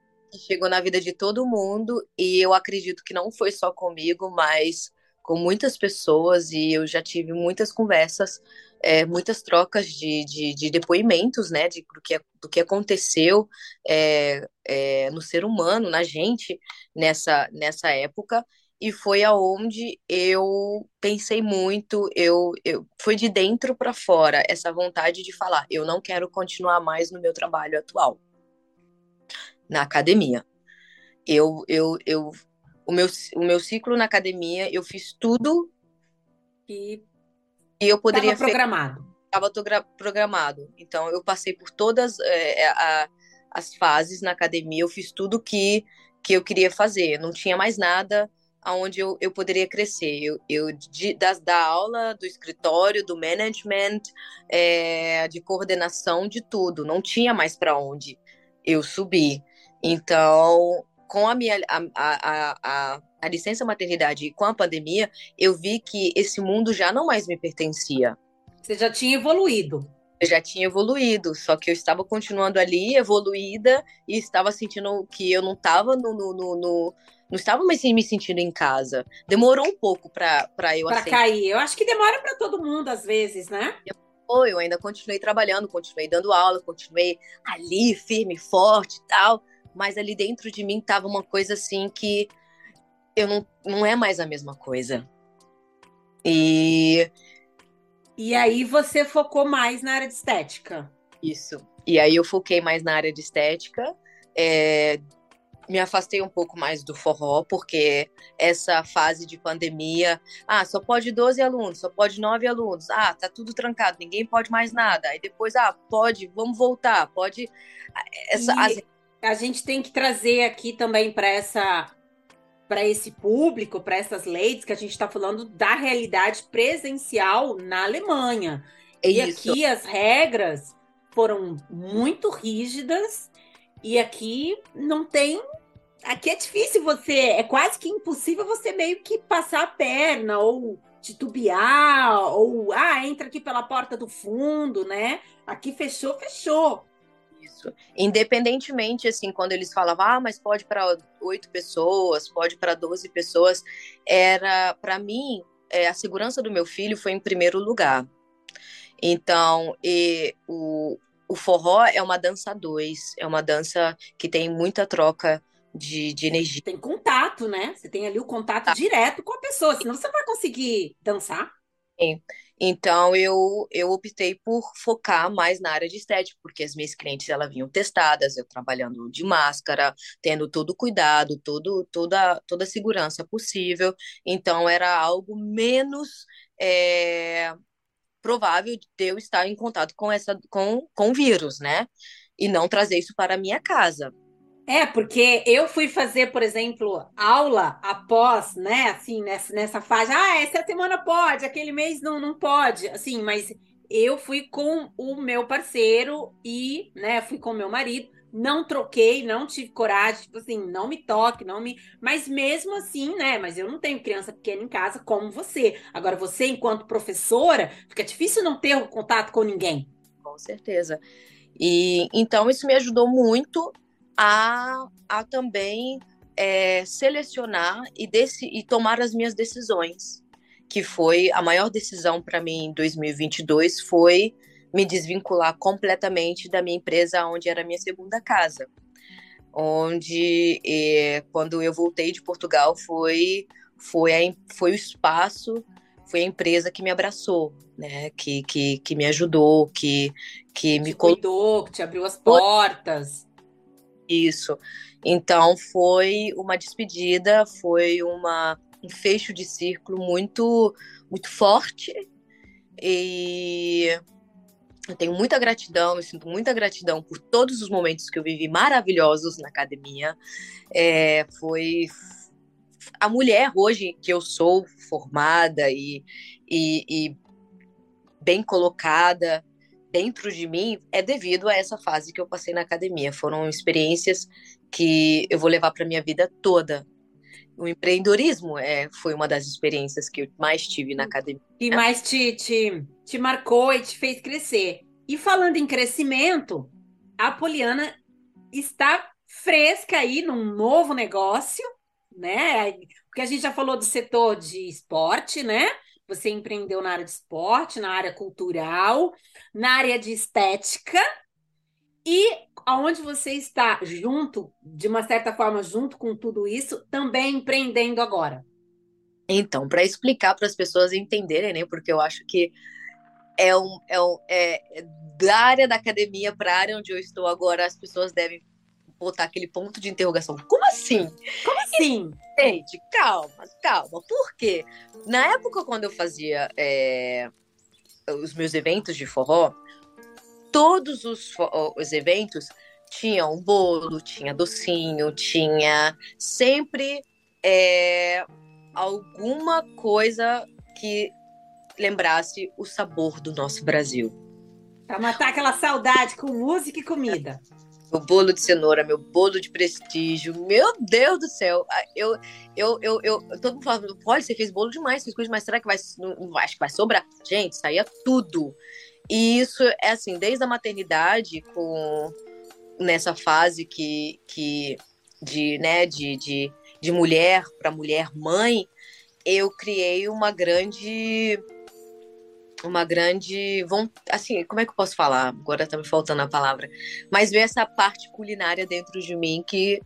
Chegou na vida de todo mundo e eu acredito que não foi só comigo, mas com muitas pessoas e eu já tive muitas conversas, é, muitas trocas de, de, de, depoimentos, né, de, do, que, do que aconteceu é, é, no ser humano, na gente, nessa, nessa época e foi aonde eu pensei muito, eu, eu foi de dentro para fora essa vontade de falar, eu não quero continuar mais no meu trabalho atual na academia. Eu eu, eu o meu, o meu ciclo na academia, eu fiz tudo que eu poderia Estava programado. Estava programado. Então, eu passei por todas é, a, as fases na academia, eu fiz tudo que, que eu queria fazer. Não tinha mais nada aonde eu, eu poderia crescer. Eu, eu de, da, da aula, do escritório, do management, é, de coordenação, de tudo. Não tinha mais para onde eu subir. Então, com a minha a, a, a, a licença maternidade e com a pandemia, eu vi que esse mundo já não mais me pertencia. Você já tinha evoluído. Eu já tinha evoluído, só que eu estava continuando ali, evoluída, e estava sentindo que eu não estava no, no, no, no não estava mais me sentindo em casa. Demorou um pouco para eu Para cair. Eu acho que demora para todo mundo às vezes, né? Foi, eu ainda continuei trabalhando, continuei dando aula, continuei ali firme, forte e tal, mas ali dentro de mim tava uma coisa assim que eu não, não é mais a mesma coisa. E e aí você focou mais na área de estética. Isso. E aí eu foquei mais na área de estética. É, me afastei um pouco mais do forró, porque essa fase de pandemia, ah, só pode 12 alunos, só pode 9 alunos, ah, tá tudo trancado, ninguém pode mais nada. Aí depois, ah, pode, vamos voltar, pode. Essa, as... A gente tem que trazer aqui também para essa para esse público, para essas leis que a gente está falando da realidade presencial na Alemanha. É e isso. aqui as regras foram muito rígidas e aqui não tem aqui é difícil você, é quase que impossível você meio que passar a perna ou titubear, ou ah, entra aqui pela porta do fundo, né? Aqui fechou, fechou. Isso. Independentemente, assim, quando eles falavam, ah, mas pode para oito pessoas, pode para doze pessoas, era, para mim, é, a segurança do meu filho foi em primeiro lugar. Então, e, o, o forró é uma dança dois, é uma dança que tem muita troca de, de energia. Tem contato, né? Você tem ali o contato tá. direto com a pessoa, senão você vai conseguir dançar. Sim. Então eu, eu optei por focar mais na área de estética, porque as minhas clientes elas vinham testadas, eu trabalhando de máscara, tendo todo o cuidado, todo, toda, toda a segurança possível. Então era algo menos é, provável de eu estar em contato com essa com, com o vírus, né? E não trazer isso para a minha casa. É, porque eu fui fazer, por exemplo, aula após, né, assim, nessa, nessa fase, ah, essa semana pode, aquele mês não, não pode, assim, mas eu fui com o meu parceiro e, né, fui com o meu marido, não troquei, não tive coragem, tipo assim, não me toque, não me. Mas mesmo assim, né? Mas eu não tenho criança pequena em casa como você. Agora, você, enquanto professora, fica difícil não ter contato com ninguém. Com certeza. E então isso me ajudou muito a, a também é, selecionar e, desse, e tomar as minhas decisões, que foi a maior decisão para mim em 2022 foi me desvincular completamente da minha empresa, onde era minha segunda casa, onde é, quando eu voltei de Portugal foi foi a, foi o espaço foi a empresa que me abraçou, né? Que, que, que me ajudou, que, que me cuidou, que te abriu as portas. Isso. Então foi uma despedida, foi uma, um fecho de círculo muito, muito forte. E eu tenho muita gratidão, eu sinto muita gratidão por todos os momentos que eu vivi maravilhosos na academia. É, foi a mulher hoje que eu sou formada e, e, e bem colocada, dentro de mim é devido a essa fase que eu passei na academia. Foram experiências que eu vou levar para minha vida toda. O empreendedorismo é, foi uma das experiências que eu mais tive na academia. E mais te, te, te marcou e te fez crescer. E falando em crescimento, a Poliana está fresca aí num novo negócio, né? Porque a gente já falou do setor de esporte, né? Você empreendeu na área de esporte, na área cultural, na área de estética e aonde você está junto, de uma certa forma, junto com tudo isso, também empreendendo agora. Então, para explicar para as pessoas entenderem, né? Porque eu acho que é, um, é, um, é, é da área da academia para a área onde eu estou agora, as pessoas devem botar aquele ponto de interrogação. Como assim? Como assim? Gente, calma, calma. Por quê? Na época, quando eu fazia é, os meus eventos de forró, todos os, os eventos tinham bolo, tinha docinho, tinha sempre é, alguma coisa que lembrasse o sabor do nosso Brasil. Para matar aquela saudade com música e comida. Meu bolo de cenoura, meu bolo de prestígio. Meu Deus do céu. Ah, eu, eu, eu, eu, todo mundo fala, olha, você fez bolo demais, fez coisa demais. Será que vai, não, acho que vai sobrar? Gente, saía tudo. E isso é assim, desde a maternidade, com nessa fase que, que de, né, de, de, de mulher para mulher mãe, eu criei uma grande uma grande assim, como é que eu posso falar? Agora tá me faltando a palavra. Mas ver essa parte culinária dentro de mim que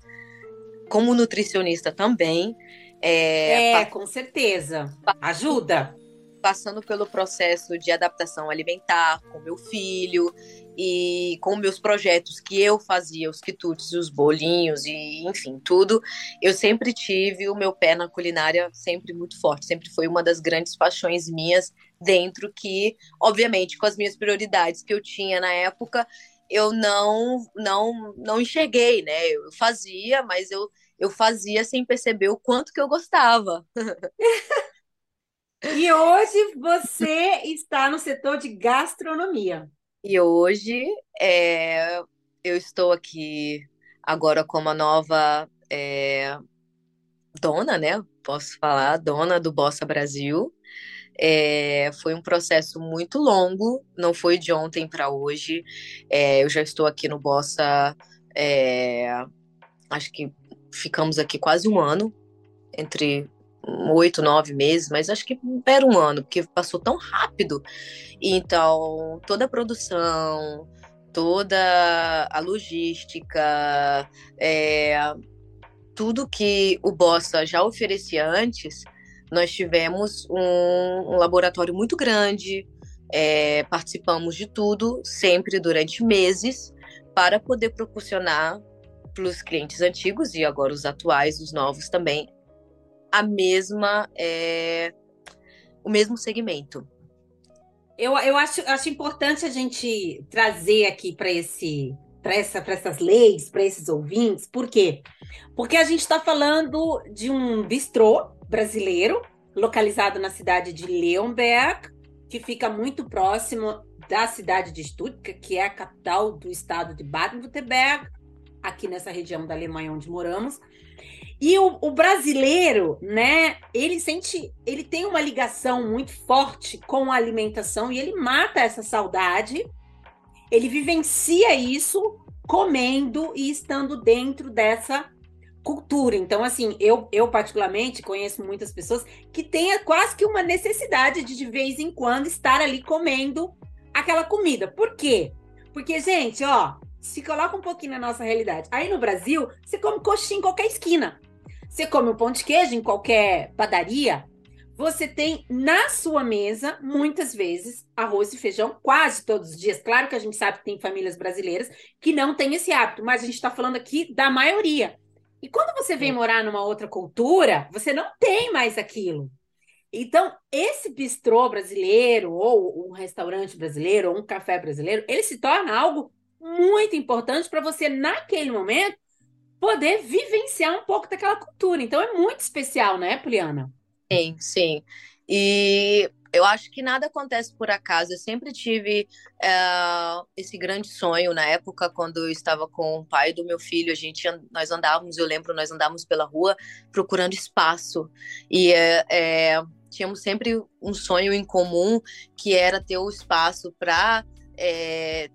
como nutricionista também é, é com certeza. Ajuda passando pelo processo de adaptação alimentar com meu filho e com meus projetos que eu fazia, os quitutes, os bolinhos e enfim, tudo, eu sempre tive o meu pé na culinária sempre muito forte, sempre foi uma das grandes paixões minhas dentro que, obviamente, com as minhas prioridades que eu tinha na época, eu não não não enxerguei, né? Eu fazia, mas eu eu fazia sem perceber o quanto que eu gostava. E hoje você está no setor de gastronomia. E hoje é, eu estou aqui agora como a nova é, dona, né? Posso falar, dona do Bossa Brasil. É, foi um processo muito longo, não foi de ontem para hoje. É, eu já estou aqui no Bossa, é, acho que ficamos aqui quase um ano, entre oito, nove meses, mas acho que era um ano, porque passou tão rápido. Então, toda a produção, toda a logística, é, tudo que o Bossa já oferecia antes, nós tivemos um, um laboratório muito grande, é, participamos de tudo, sempre durante meses, para poder proporcionar para os clientes antigos e agora os atuais, os novos também, a mesma é, o mesmo segmento. Eu, eu acho, acho importante a gente trazer aqui para esse para essa, essas leis, para esses ouvintes, por quê? Porque a gente está falando de um bistrô brasileiro, localizado na cidade de Leonberg, que fica muito próximo da cidade de Stuttgart, que é a capital do estado de Baden-Württemberg, aqui nessa região da Alemanha onde moramos. E o, o, brasileiro, né, ele sente, ele tem uma ligação muito forte com a alimentação e ele mata essa saudade, ele vivencia isso comendo e estando dentro dessa cultura. Então, assim, eu, eu particularmente conheço muitas pessoas que têm quase que uma necessidade de de vez em quando estar ali comendo aquela comida. Por quê? Porque, gente, ó, se coloca um pouquinho na nossa realidade. Aí no Brasil, você come coxinha em qualquer esquina. Você come um pão de queijo em qualquer padaria. Você tem na sua mesa, muitas vezes, arroz e feijão, quase todos os dias. Claro que a gente sabe que tem famílias brasileiras que não têm esse hábito, mas a gente está falando aqui da maioria. E quando você vem morar numa outra cultura, você não tem mais aquilo. Então, esse bistrô brasileiro, ou um restaurante brasileiro, ou um café brasileiro, ele se torna algo muito importante para você, naquele momento, poder vivenciar um pouco daquela cultura. Então é muito especial, né, Poliana? Sim, sim. E eu acho que nada acontece por acaso. Eu sempre tive uh, esse grande sonho na época quando eu estava com o pai do meu filho. A gente, nós andávamos, eu lembro, nós andávamos pela rua procurando espaço e é, é, tínhamos sempre um sonho em comum que era ter o espaço para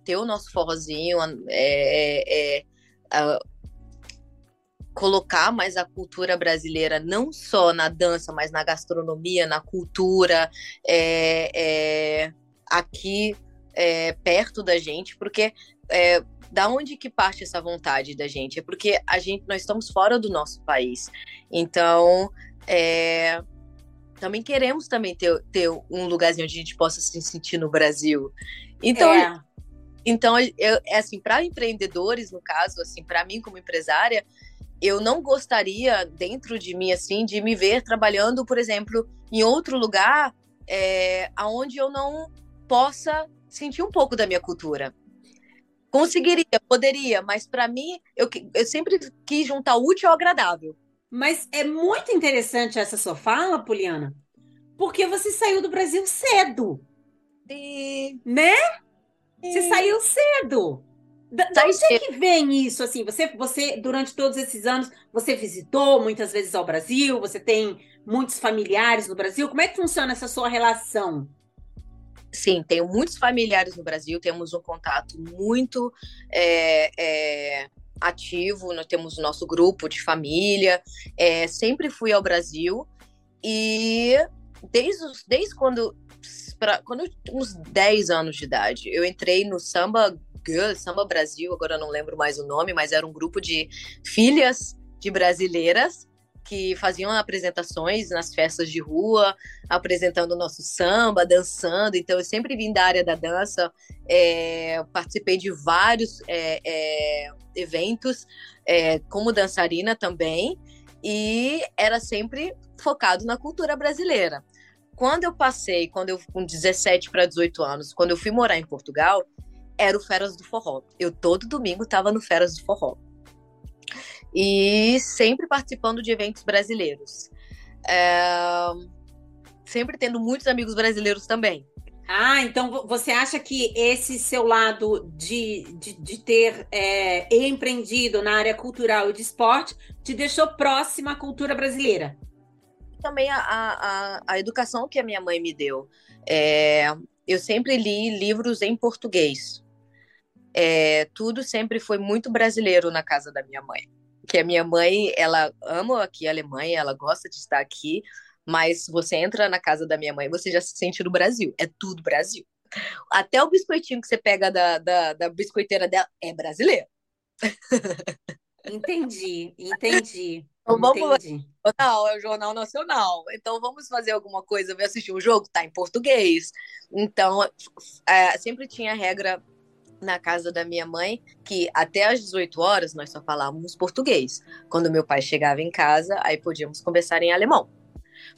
ter o nosso forrozinho, colocar mais a cultura brasileira não só na dança, mas na gastronomia, na cultura, é, é, aqui é, perto da gente, porque é, da onde que parte essa vontade da gente? É porque a gente, nós estamos fora do nosso país, então é, também queremos também ter, ter um lugarzinho onde a gente possa se sentir no Brasil. Então é. Então, eu, assim, para empreendedores, no caso, assim, para mim como empresária, eu não gostaria dentro de mim assim de me ver trabalhando, por exemplo, em outro lugar é, aonde eu não possa sentir um pouco da minha cultura. Conseguiria, poderia, mas para mim eu, eu sempre quis juntar útil ao agradável. Mas é muito interessante essa sua fala, Poliana, porque você saiu do Brasil cedo. E... Né? E... Você saiu cedo. Da, da onde é que vem isso? Assim, você, você, durante todos esses anos, você visitou muitas vezes ao Brasil, você tem muitos familiares no Brasil. Como é que funciona essa sua relação? Sim, tenho muitos familiares no Brasil, temos um contato muito é, é, ativo, nós temos o nosso grupo de família, é, sempre fui ao Brasil e desde, desde quando, pra, quando eu uns 10 anos de idade, eu entrei no samba Girl, Samba Brasil, agora não lembro mais o nome, mas era um grupo de filhas de brasileiras que faziam apresentações nas festas de rua, apresentando o nosso samba, dançando. Então, eu sempre vim da área da dança, é, participei de vários é, é, eventos é, como dançarina também, e era sempre focado na cultura brasileira. Quando eu passei, quando eu com 17 para 18 anos, quando eu fui morar em Portugal, era o Feras do Forró. Eu todo domingo estava no Feras do Forró. E sempre participando de eventos brasileiros. É... Sempre tendo muitos amigos brasileiros também. Ah, então você acha que esse seu lado de, de, de ter é, empreendido na área cultural e de esporte te deixou próxima à cultura brasileira? Também a, a, a educação que a minha mãe me deu. É, eu sempre li livros em português é, tudo sempre foi muito brasileiro na casa da minha mãe. Que a minha mãe, ela ama aqui a Alemanha, ela gosta de estar aqui, mas você entra na casa da minha mãe, você já se sente no Brasil. É tudo Brasil. Até o biscoitinho que você pega da, da, da biscoiteira dela é brasileiro. Entendi, entendi. Então vamos é o Jornal Nacional. Então vamos fazer alguma coisa, ver assistir um jogo, tá em português. Então é, sempre tinha regra na casa da minha mãe que até às 18 horas nós só falávamos português. Quando meu pai chegava em casa, aí podíamos conversar em alemão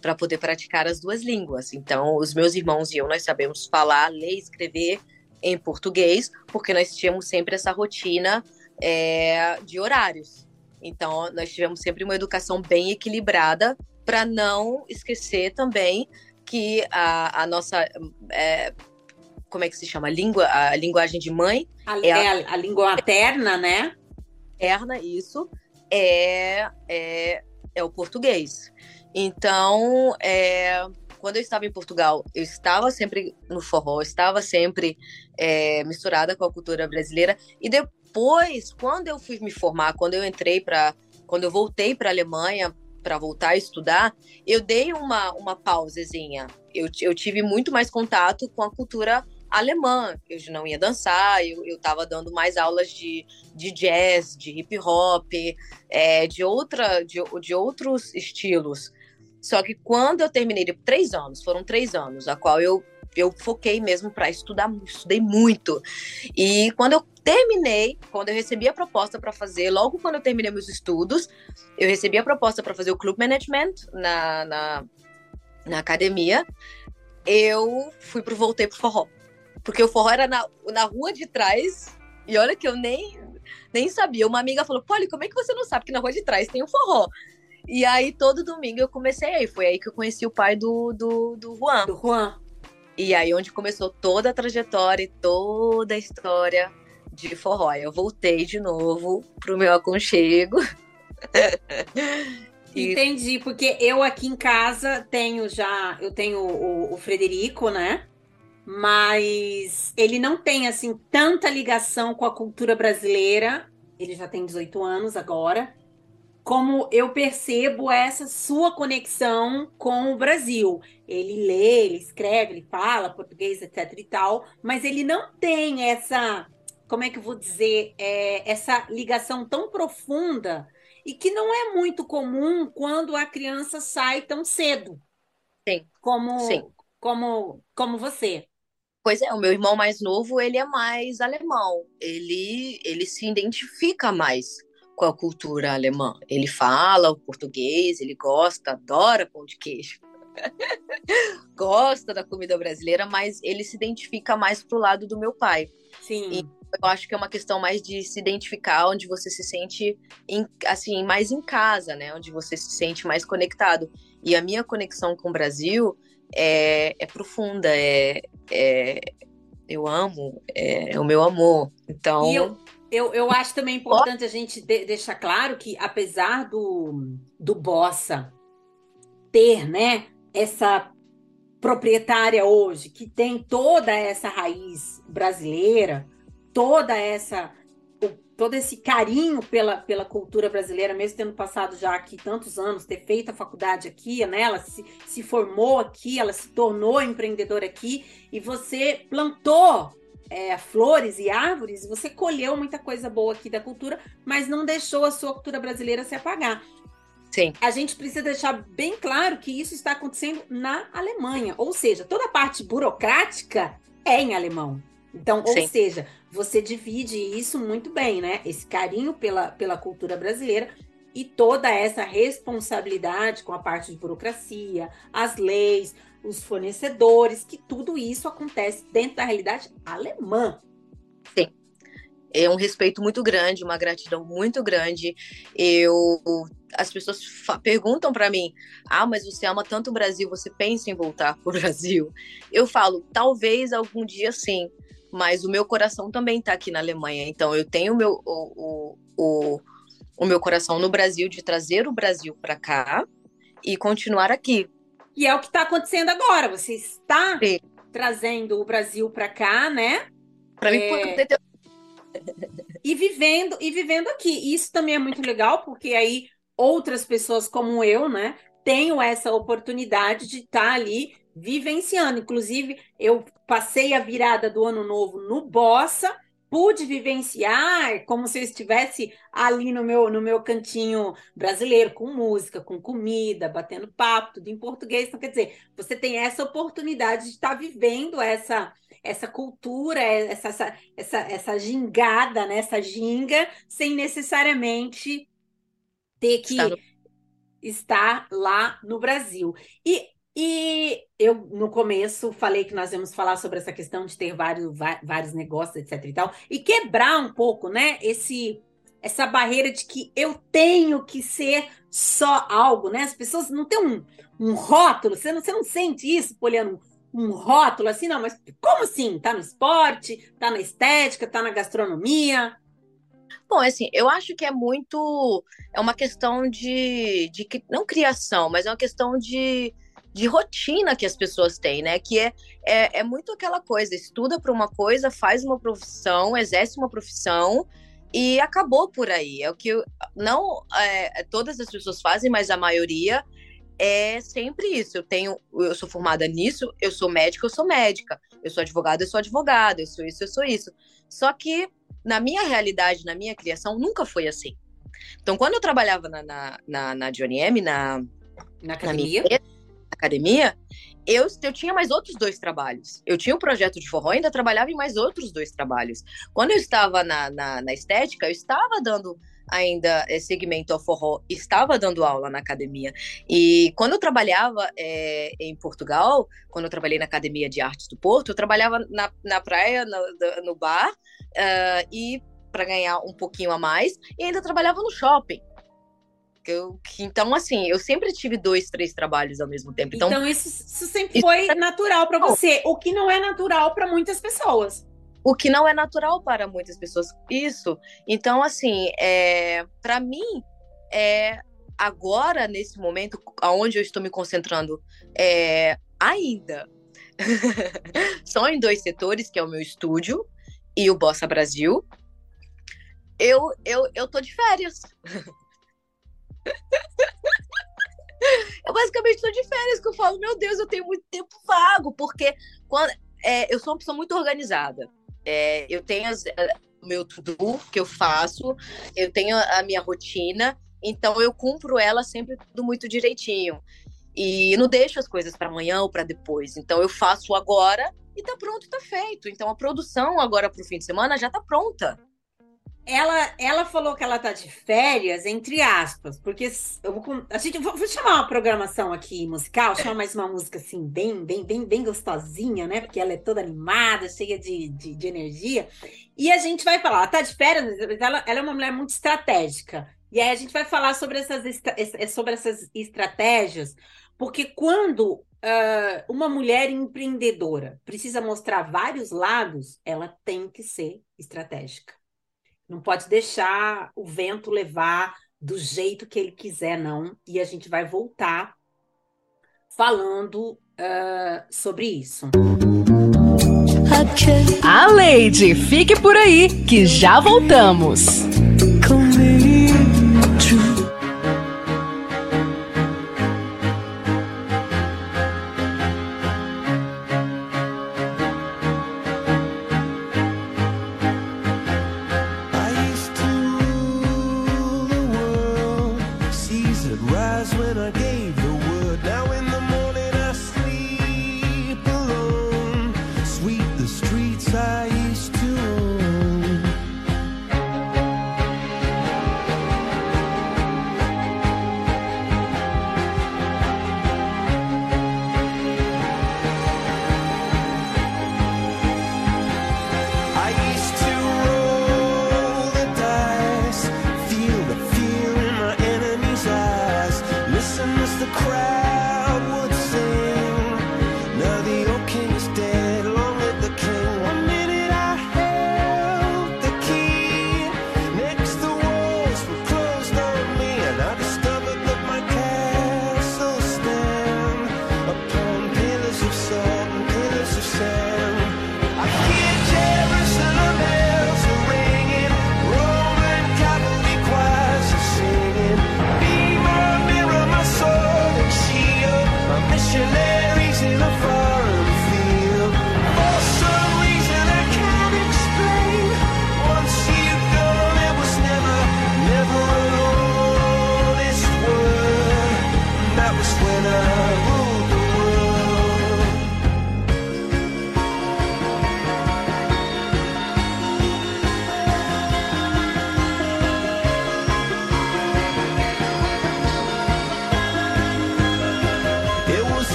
para poder praticar as duas línguas. Então, os meus irmãos e eu nós sabemos falar, ler e escrever em português, porque nós tínhamos sempre essa rotina é, de horários. Então, nós tivemos sempre uma educação bem equilibrada para não esquecer também que a, a nossa é, como é que se chama? A língua, a linguagem de mãe. A, é a, é a, a língua materna, né? Materna, isso. É, é, é o português. Então, é, quando eu estava em Portugal, eu estava sempre no forró, estava sempre é, misturada com a cultura brasileira. E depois, quando eu fui me formar, quando eu entrei para. Quando eu voltei para a Alemanha para voltar a estudar, eu dei uma, uma pausezinha. Eu, eu tive muito mais contato com a cultura alemã. Eu não ia dançar, eu, eu tava dando mais aulas de, de jazz, de hip hop, é, de, outra, de, de outros estilos. Só que quando eu terminei, de três anos, foram três anos, a qual eu, eu foquei mesmo para estudar, estudei muito. E quando eu terminei, quando eu recebi a proposta para fazer, logo quando eu terminei meus estudos, eu recebi a proposta para fazer o Club Management na, na, na academia, eu fui pro voltei pro forró. Porque o forró era na, na rua de trás. E olha que eu nem, nem sabia. Uma amiga falou: Polly, como é que você não sabe que na rua de trás tem o um forró? E aí, todo domingo eu comecei aí. Foi aí que eu conheci o pai do, do, do Juan. Do Juan. E aí, onde começou toda a trajetória e toda a história de forró. Eu voltei de novo pro meu aconchego. e... Entendi, porque eu aqui em casa tenho já, eu tenho o, o Frederico, né? Mas ele não tem assim tanta ligação com a cultura brasileira. Ele já tem 18 anos agora. Como eu percebo essa sua conexão com o Brasil. Ele lê, ele escreve, ele fala português, etc e tal, mas ele não tem essa, como é que eu vou dizer, é, essa ligação tão profunda e que não é muito comum quando a criança sai tão cedo. Sim. Como, Sim. como, como você. Pois é, o meu irmão mais novo, ele é mais alemão. Ele, ele se identifica mais com a cultura alemã. Ele fala o português, ele gosta, adora pão de queijo. gosta da comida brasileira, mas ele se identifica mais pro lado do meu pai. Sim. E eu acho que é uma questão mais de se identificar onde você se sente em, assim mais em casa, né? Onde você se sente mais conectado. E a minha conexão com o Brasil é, é profunda, é, é, eu amo, é, é, o meu amor. Então. E eu, eu, eu acho também importante a gente de, deixar claro que, apesar do, do Bossa ter, né, essa proprietária hoje, que tem toda essa raiz brasileira, toda essa todo esse carinho pela, pela cultura brasileira, mesmo tendo passado já aqui tantos anos, ter feito a faculdade aqui, né? Ela se, se formou aqui, ela se tornou empreendedora aqui, e você plantou é, flores e árvores, você colheu muita coisa boa aqui da cultura, mas não deixou a sua cultura brasileira se apagar. Sim. A gente precisa deixar bem claro que isso está acontecendo na Alemanha, ou seja, toda a parte burocrática é em alemão. Então, ou Sim. seja, você divide isso muito bem, né? Esse carinho pela, pela cultura brasileira e toda essa responsabilidade com a parte de burocracia, as leis, os fornecedores, que tudo isso acontece dentro da realidade alemã. Sim. É um respeito muito grande, uma gratidão muito grande. Eu as pessoas perguntam para mim: "Ah, mas você ama tanto o Brasil, você pensa em voltar para o Brasil?" Eu falo: "Talvez algum dia sim." Mas o meu coração também está aqui na Alemanha. Então eu tenho o meu, o, o, o meu coração no Brasil de trazer o Brasil para cá e continuar aqui. E é o que está acontecendo agora. Você está Sim. trazendo o Brasil para cá, né? Para mim, é... e vivendo e vivendo aqui. Isso também é muito legal, porque aí outras pessoas como eu, né, tenho essa oportunidade de estar tá ali vivenciando. Inclusive, eu passei a virada do ano novo no Bossa, pude vivenciar como se eu estivesse ali no meu, no meu cantinho brasileiro, com música, com comida, batendo papo, tudo em português. Então, quer dizer, você tem essa oportunidade de estar vivendo essa essa cultura, essa, essa, essa, essa gingada, né? essa ginga, sem necessariamente ter que estar, lá no Brasil. E e eu, no começo, falei que nós íamos falar sobre essa questão de ter vários, vários negócios, etc e tal, e quebrar um pouco, né, esse, essa barreira de que eu tenho que ser só algo, né? As pessoas não têm um, um rótulo, você não, você não sente isso, Poliano, um rótulo assim, não, mas como assim? Tá no esporte, tá na estética, tá na gastronomia? Bom, assim, eu acho que é muito. É uma questão de, de. Não criação, mas é uma questão de de rotina que as pessoas têm, né? Que é, é, é muito aquela coisa: estuda para uma coisa, faz uma profissão, exerce uma profissão e acabou por aí. É o que não é, todas as pessoas fazem, mas a maioria é sempre isso. Eu tenho, eu sou formada nisso, eu sou médica, eu sou médica, eu sou advogada, eu sou advogada, eu sou isso, eu sou isso. Só que na minha realidade, na minha criação, nunca foi assim. Então, quando eu trabalhava na, na, na, na Johnny M, na, na academia, na minha, academia, eu, eu tinha mais outros dois trabalhos. Eu tinha um projeto de forró ainda trabalhava em mais outros dois trabalhos. Quando eu estava na, na, na estética, eu estava dando ainda é, segmento ao forró, estava dando aula na academia. E quando eu trabalhava é, em Portugal, quando eu trabalhei na Academia de Artes do Porto, eu trabalhava na, na praia, no, no bar, uh, e para ganhar um pouquinho a mais, e ainda trabalhava no shopping. Eu, então, assim, eu sempre tive dois, três trabalhos ao mesmo tempo. Então, então isso, isso sempre foi isso... natural para você, o que não é natural para muitas pessoas. O que não é natural para muitas pessoas. Isso. Então, assim, é, para mim, é, agora, nesse momento, aonde eu estou me concentrando, é, ainda só em dois setores, que é o meu estúdio e o Bossa Brasil. Eu, eu, eu tô de férias. eu basicamente estou de férias, que eu falo, meu Deus, eu tenho muito tempo vago, porque quando, é, eu sou uma pessoa muito organizada. É, eu tenho as, o meu tudo que eu faço, eu tenho a minha rotina, então eu cumpro ela sempre tudo muito direitinho. E não deixo as coisas para amanhã ou para depois. Então eu faço agora e tá pronto tá feito. Então a produção agora pro fim de semana já tá pronta. Ela, ela falou que ela tá de férias, entre aspas, porque eu vou, a gente, vou, vou chamar uma programação aqui musical, chamar mais uma música assim, bem, bem, bem, bem gostosinha, né? Porque ela é toda animada, cheia de, de, de energia. E a gente vai falar, ela tá de férias, mas ela, ela é uma mulher muito estratégica. E aí a gente vai falar sobre essas, sobre essas estratégias, porque quando uh, uma mulher empreendedora precisa mostrar vários lados, ela tem que ser estratégica. Não pode deixar o vento levar do jeito que ele quiser, não. E a gente vai voltar falando uh, sobre isso. A Lady, fique por aí que já voltamos.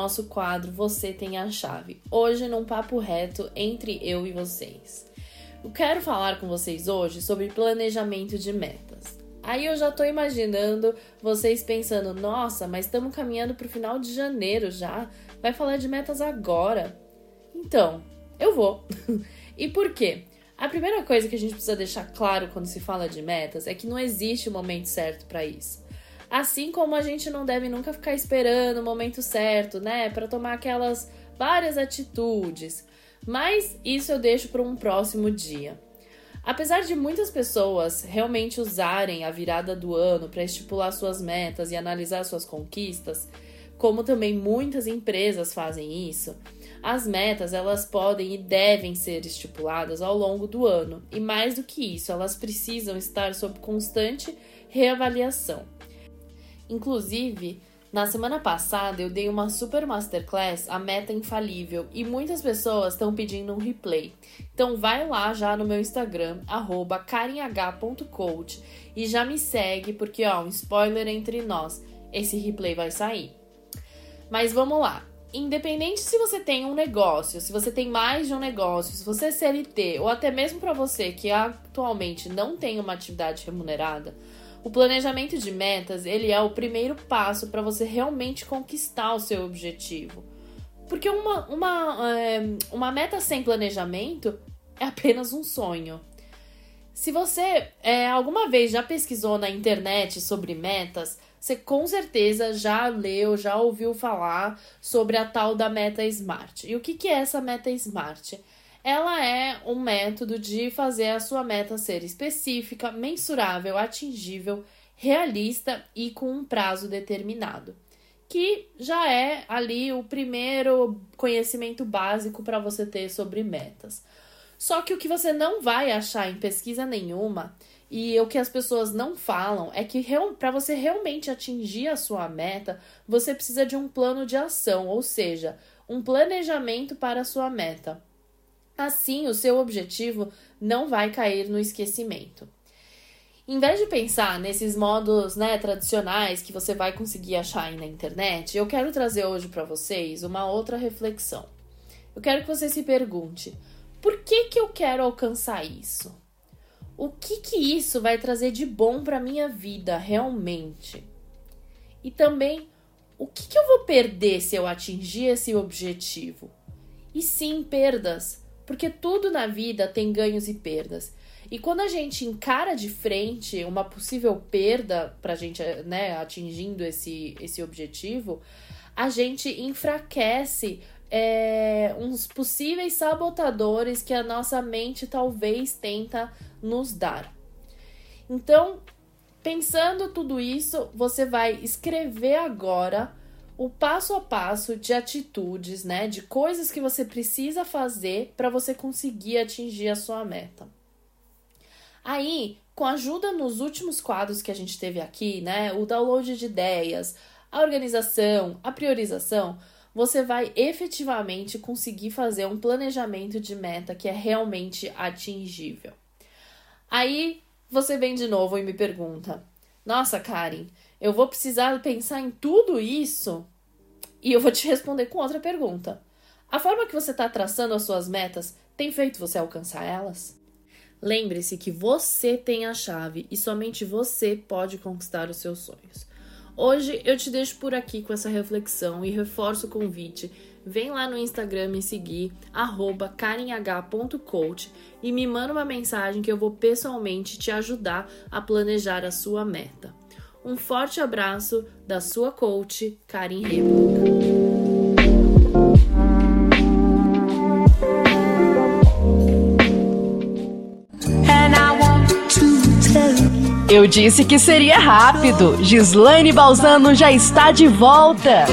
Nosso quadro Você Tem a Chave. Hoje, num papo reto entre eu e vocês. Eu quero falar com vocês hoje sobre planejamento de metas. Aí eu já tô imaginando vocês pensando: nossa, mas estamos caminhando para o final de janeiro já. Vai falar de metas agora. Então, eu vou. e por quê? A primeira coisa que a gente precisa deixar claro quando se fala de metas é que não existe o momento certo para isso. Assim como a gente não deve nunca ficar esperando o momento certo, né, para tomar aquelas várias atitudes. Mas isso eu deixo para um próximo dia. Apesar de muitas pessoas realmente usarem a virada do ano para estipular suas metas e analisar suas conquistas, como também muitas empresas fazem isso, as metas elas podem e devem ser estipuladas ao longo do ano, e mais do que isso, elas precisam estar sob constante reavaliação. Inclusive, na semana passada eu dei uma super masterclass, a meta infalível, e muitas pessoas estão pedindo um replay. Então vai lá já no meu Instagram, karenh.coach e já me segue, porque ó, um spoiler entre nós, esse replay vai sair. Mas vamos lá. Independente se você tem um negócio, se você tem mais de um negócio, se você é CLT, ou até mesmo para você que atualmente não tem uma atividade remunerada, o planejamento de metas, ele é o primeiro passo para você realmente conquistar o seu objetivo. Porque uma, uma, é, uma meta sem planejamento é apenas um sonho. Se você é, alguma vez já pesquisou na internet sobre metas, você com certeza já leu, já ouviu falar sobre a tal da meta Smart. E o que, que é essa meta Smart? Ela é um método de fazer a sua meta ser específica, mensurável, atingível, realista e com um prazo determinado. Que já é ali o primeiro conhecimento básico para você ter sobre metas. Só que o que você não vai achar em pesquisa nenhuma e o que as pessoas não falam é que para você realmente atingir a sua meta, você precisa de um plano de ação, ou seja, um planejamento para a sua meta. Assim, o seu objetivo não vai cair no esquecimento. Em vez de pensar nesses modos né, tradicionais que você vai conseguir achar aí na internet, eu quero trazer hoje para vocês uma outra reflexão. Eu quero que você se pergunte: por que, que eu quero alcançar isso? O que, que isso vai trazer de bom para minha vida realmente? E também, o que, que eu vou perder se eu atingir esse objetivo? E sim, perdas porque tudo na vida tem ganhos e perdas. E quando a gente encara de frente uma possível perda para a gente, né, atingindo esse, esse objetivo, a gente enfraquece é, uns possíveis sabotadores que a nossa mente talvez tenta nos dar. Então, pensando tudo isso, você vai escrever agora o passo a passo de atitudes, né, de coisas que você precisa fazer para você conseguir atingir a sua meta. Aí, com ajuda nos últimos quadros que a gente teve aqui, né, o download de ideias, a organização, a priorização, você vai efetivamente conseguir fazer um planejamento de meta que é realmente atingível. Aí você vem de novo e me pergunta: Nossa, Karen, eu vou precisar pensar em tudo isso? E eu vou te responder com outra pergunta. A forma que você está traçando as suas metas tem feito você alcançar elas? Lembre-se que você tem a chave e somente você pode conquistar os seus sonhos. Hoje eu te deixo por aqui com essa reflexão e reforço o convite. Vem lá no Instagram me seguir, karenh.coach e me manda uma mensagem que eu vou pessoalmente te ajudar a planejar a sua meta. Um forte abraço da sua coach, Karen República. Eu disse que seria rápido. Gislaine Balzano já está de volta.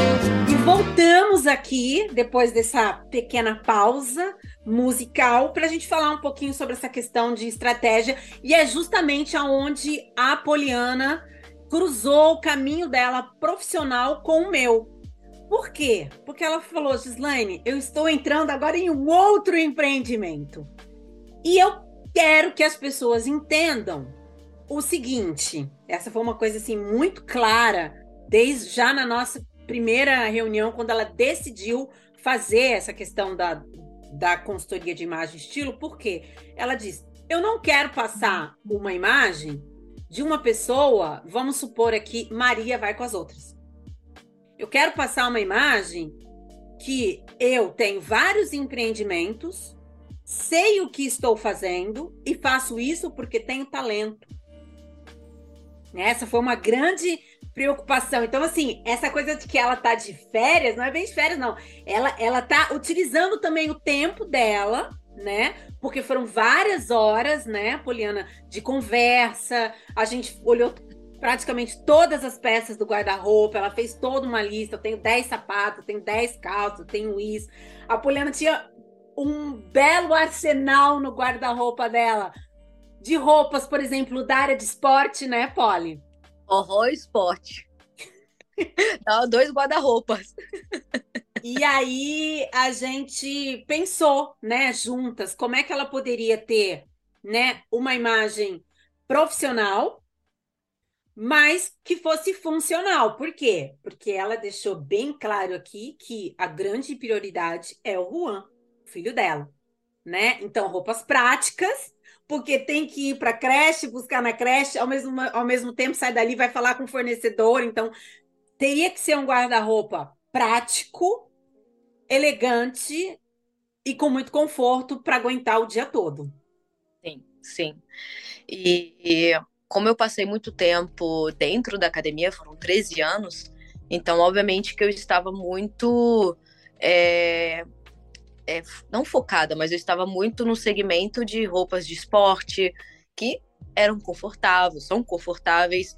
E voltamos aqui, depois dessa pequena pausa musical, para a gente falar um pouquinho sobre essa questão de estratégia. E é justamente aonde a Poliana cruzou o caminho dela profissional com o meu. Por quê? Porque ela falou, Gislaine, eu estou entrando agora em um outro empreendimento. E eu quero que as pessoas entendam o seguinte, essa foi uma coisa assim muito clara desde já na nossa primeira reunião quando ela decidiu fazer essa questão da, da consultoria de imagem e estilo, porque ela disse: "Eu não quero passar uma imagem de uma pessoa, vamos supor aqui, Maria vai com as outras. Eu quero passar uma imagem que eu tenho vários empreendimentos, sei o que estou fazendo e faço isso porque tenho talento. Essa foi uma grande preocupação. Então, assim, essa coisa de que ela tá de férias, não é bem de férias, não. Ela, ela tá utilizando também o tempo dela, né? Porque foram várias horas, né, Poliana, de conversa. A gente olhou praticamente todas as peças do guarda-roupa, ela fez toda uma lista. Eu tenho 10 sapatos, tenho 10 calças, tenho isso. A Poliana tinha um belo arsenal no guarda-roupa dela. De roupas, por exemplo, da área de esporte, né, Polly? Horror esporte. Dois guarda-roupas. E aí a gente pensou, né, juntas, como é que ela poderia ter, né, uma imagem profissional, mas que fosse funcional. Por quê? Porque ela deixou bem claro aqui que a grande prioridade é o Juan, filho dela, né? Então, roupas práticas, porque tem que ir para creche, buscar na creche, ao mesmo, ao mesmo tempo sai dali, vai falar com o fornecedor. Então, teria que ser um guarda-roupa prático, elegante e com muito conforto para aguentar o dia todo. Sim, sim. E, e como eu passei muito tempo dentro da academia, foram 13 anos, então, obviamente, que eu estava muito. É, é, não focada, mas eu estava muito no segmento de roupas de esporte, que eram confortáveis, são confortáveis.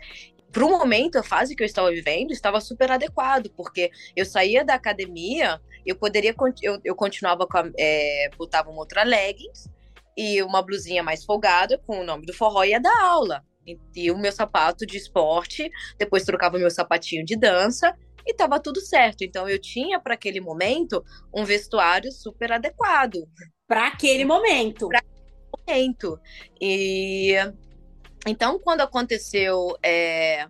Para o momento, a fase que eu estava vivendo estava super adequado, porque eu saía da academia, eu poderia, eu, eu continuava com a, é, botava uma outra leggings e uma blusinha mais folgada com o nome do forró e ia dar aula e o meu sapato de esporte, depois trocava meu sapatinho de dança e tava tudo certo. Então eu tinha para aquele momento um vestuário super adequado para aquele momento. Para aquele momento. E então quando aconteceu é,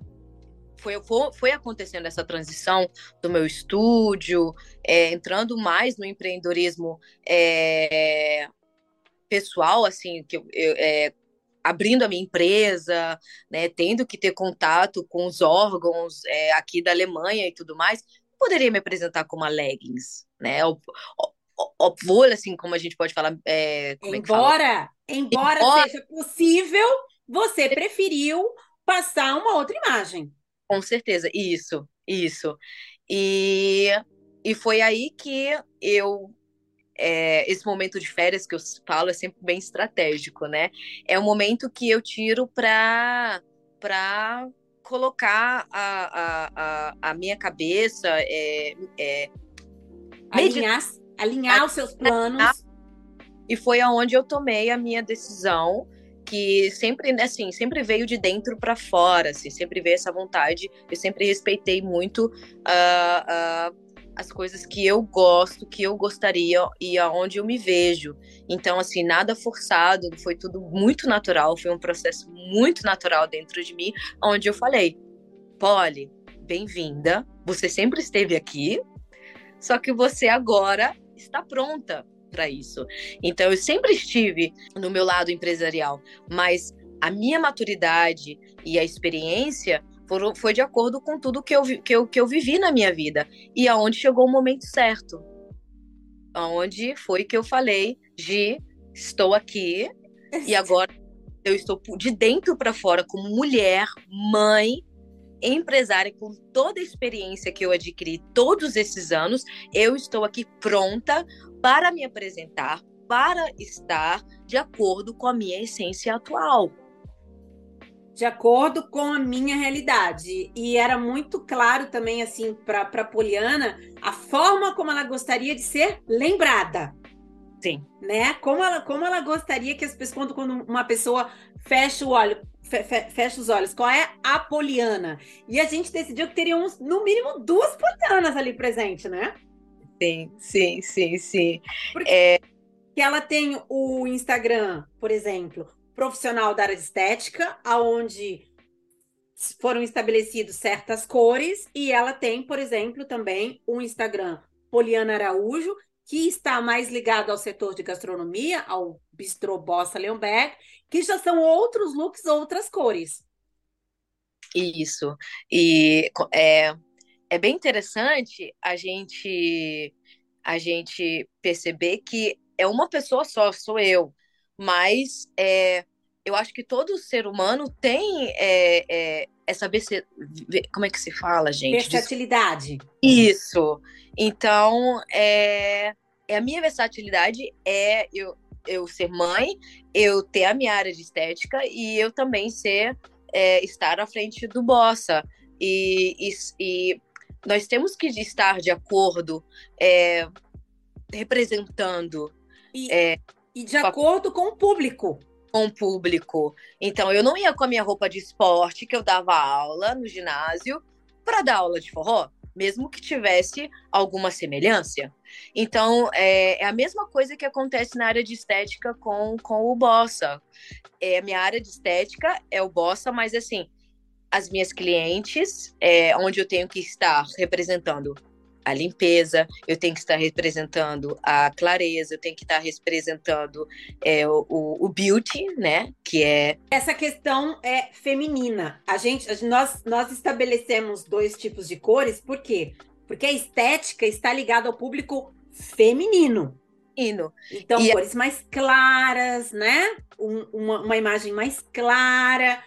foi, foi acontecendo essa transição do meu estúdio, é, entrando mais no empreendedorismo é, pessoal, assim, que eu, eu é, abrindo a minha empresa, né, tendo que ter contato com os órgãos é, aqui da Alemanha e tudo mais, poderia me apresentar como a leggings, né? O, o, assim, como a gente pode falar. É, embora, é embora, embora seja possível, você preferiu passar uma outra imagem. Com certeza, isso, isso. E, e foi aí que eu é, esse momento de férias que eu falo é sempre bem estratégico, né? É um momento que eu tiro para colocar a, a, a, a, minha cabeça é, é alinhar, alinhar os seus planos e foi aonde eu tomei a minha decisão que sempre assim sempre veio de dentro para fora assim sempre veio essa vontade eu sempre respeitei muito uh, uh, as coisas que eu gosto, que eu gostaria e aonde eu me vejo. Então, assim, nada forçado, foi tudo muito natural, foi um processo muito natural dentro de mim, onde eu falei: Polly, bem-vinda, você sempre esteve aqui, só que você agora está pronta para isso. Então, eu sempre estive no meu lado empresarial, mas a minha maturidade e a experiência foram, foi de acordo com tudo que eu, que, eu, que eu vivi na minha vida. E aonde chegou o momento certo. Aonde foi que eu falei, Gi, estou aqui e agora eu estou de dentro para fora como mulher, mãe, empresária com toda a experiência que eu adquiri todos esses anos, eu estou aqui pronta para me apresentar, para estar de acordo com a minha essência atual de acordo com a minha realidade. E era muito claro também, assim, para Poliana, a forma como ela gostaria de ser lembrada. Sim. Né? Como ela, como ela gostaria que as pessoas, quando uma pessoa fecha o olho, fe, fe, fecha os olhos, qual é a Poliana? E a gente decidiu que teria uns, no mínimo duas Polianas ali presente, né? Sim, sim, sim, sim. Porque é... ela tem o Instagram, por exemplo, profissional da área de estética, aonde foram estabelecidos certas cores e ela tem, por exemplo, também um Instagram Poliana Araújo, que está mais ligado ao setor de gastronomia, ao Bistrô Bossa Leonberg, que já são outros looks, outras cores. Isso. E é, é bem interessante a gente a gente perceber que é uma pessoa só, sou eu. Mas é, eu acho que todo ser humano tem é, é, essa como é que se fala, gente? Versatilidade. Isso. Então, é, é a minha versatilidade é eu, eu ser mãe, eu ter a minha área de estética e eu também ser é, estar à frente do Bossa. E, e, e, nós temos que estar de acordo, é, representando. E, é, e de acordo com o público. Com o público. Então, eu não ia com a minha roupa de esporte, que eu dava aula no ginásio, para dar aula de forró, mesmo que tivesse alguma semelhança. Então, é, é, a mesma coisa que acontece na área de estética com, com o Bossa. É, a minha área de estética é o Bossa, mas assim, as minhas clientes, é, onde eu tenho que estar representando a limpeza, eu tenho que estar representando a clareza, eu tenho que estar representando é, o, o, beauty, né? Que é. Essa questão é feminina. A gente, nós, nós estabelecemos dois tipos de cores, por quê? Porque a estética está ligada ao público feminino. Feminino. Então, e cores a... mais claras, né? Um, uma, uma imagem mais clara.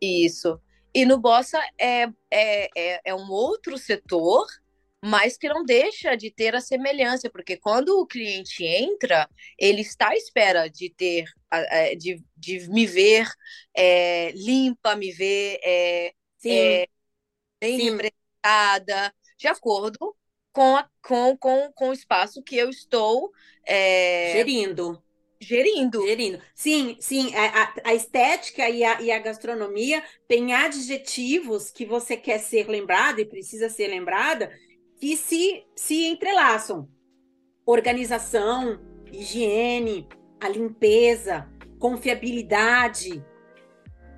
Isso. E no Bossa é, é, é, é um outro setor mas que não deixa de ter a semelhança, porque quando o cliente entra, ele está à espera de ter, de, de me ver é, limpa, me ver é, é, bem Sim. representada, de acordo com, a, com, com, com o espaço que eu estou é, gerindo. Gerindo. Gerindo. Sim, sim. A, a estética e a, e a gastronomia têm adjetivos que você quer ser lembrada e precisa ser lembrada que se, se entrelaçam. Organização, higiene, a limpeza, confiabilidade.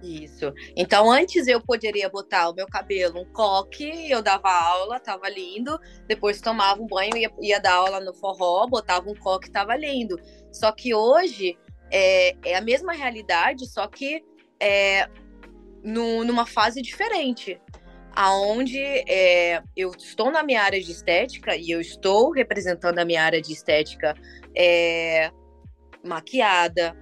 Isso. Então, antes eu poderia botar o meu cabelo um coque, eu dava aula, tava lindo. Depois tomava um banho, ia, ia dar aula no forró, botava um coque, tava lindo. Só que hoje é, é a mesma realidade, só que é, no, numa fase diferente aonde é, eu estou na minha área de estética e eu estou representando a minha área de estética é, maquiada,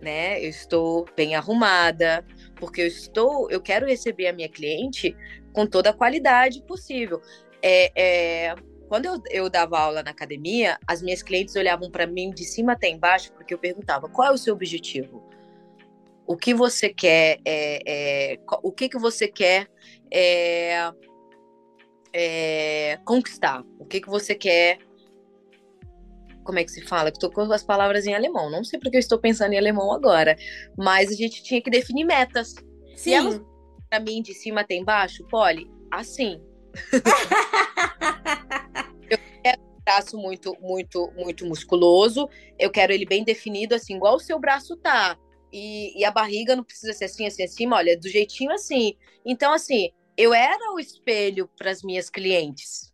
né? Eu estou bem arrumada, porque eu estou, eu quero receber a minha cliente com toda a qualidade possível. É, é quando eu, eu dava aula na academia, as minhas clientes olhavam para mim de cima até embaixo, porque eu perguntava qual é o seu objetivo o que você quer, é, é, o que, que você quer é, é, conquistar, o que, que você quer. Como é que se fala? Estou com as palavras em alemão. Não sei porque eu estou pensando em alemão agora. Mas a gente tinha que definir metas. Sim. E para mim, de cima até embaixo, Polly, assim. eu quero um braço muito, muito, muito musculoso. Eu quero ele bem definido, assim, igual o seu braço tá e, e a barriga não precisa ser assim, assim, assim, olha, do jeitinho assim. Então, assim, eu era o espelho para as minhas clientes.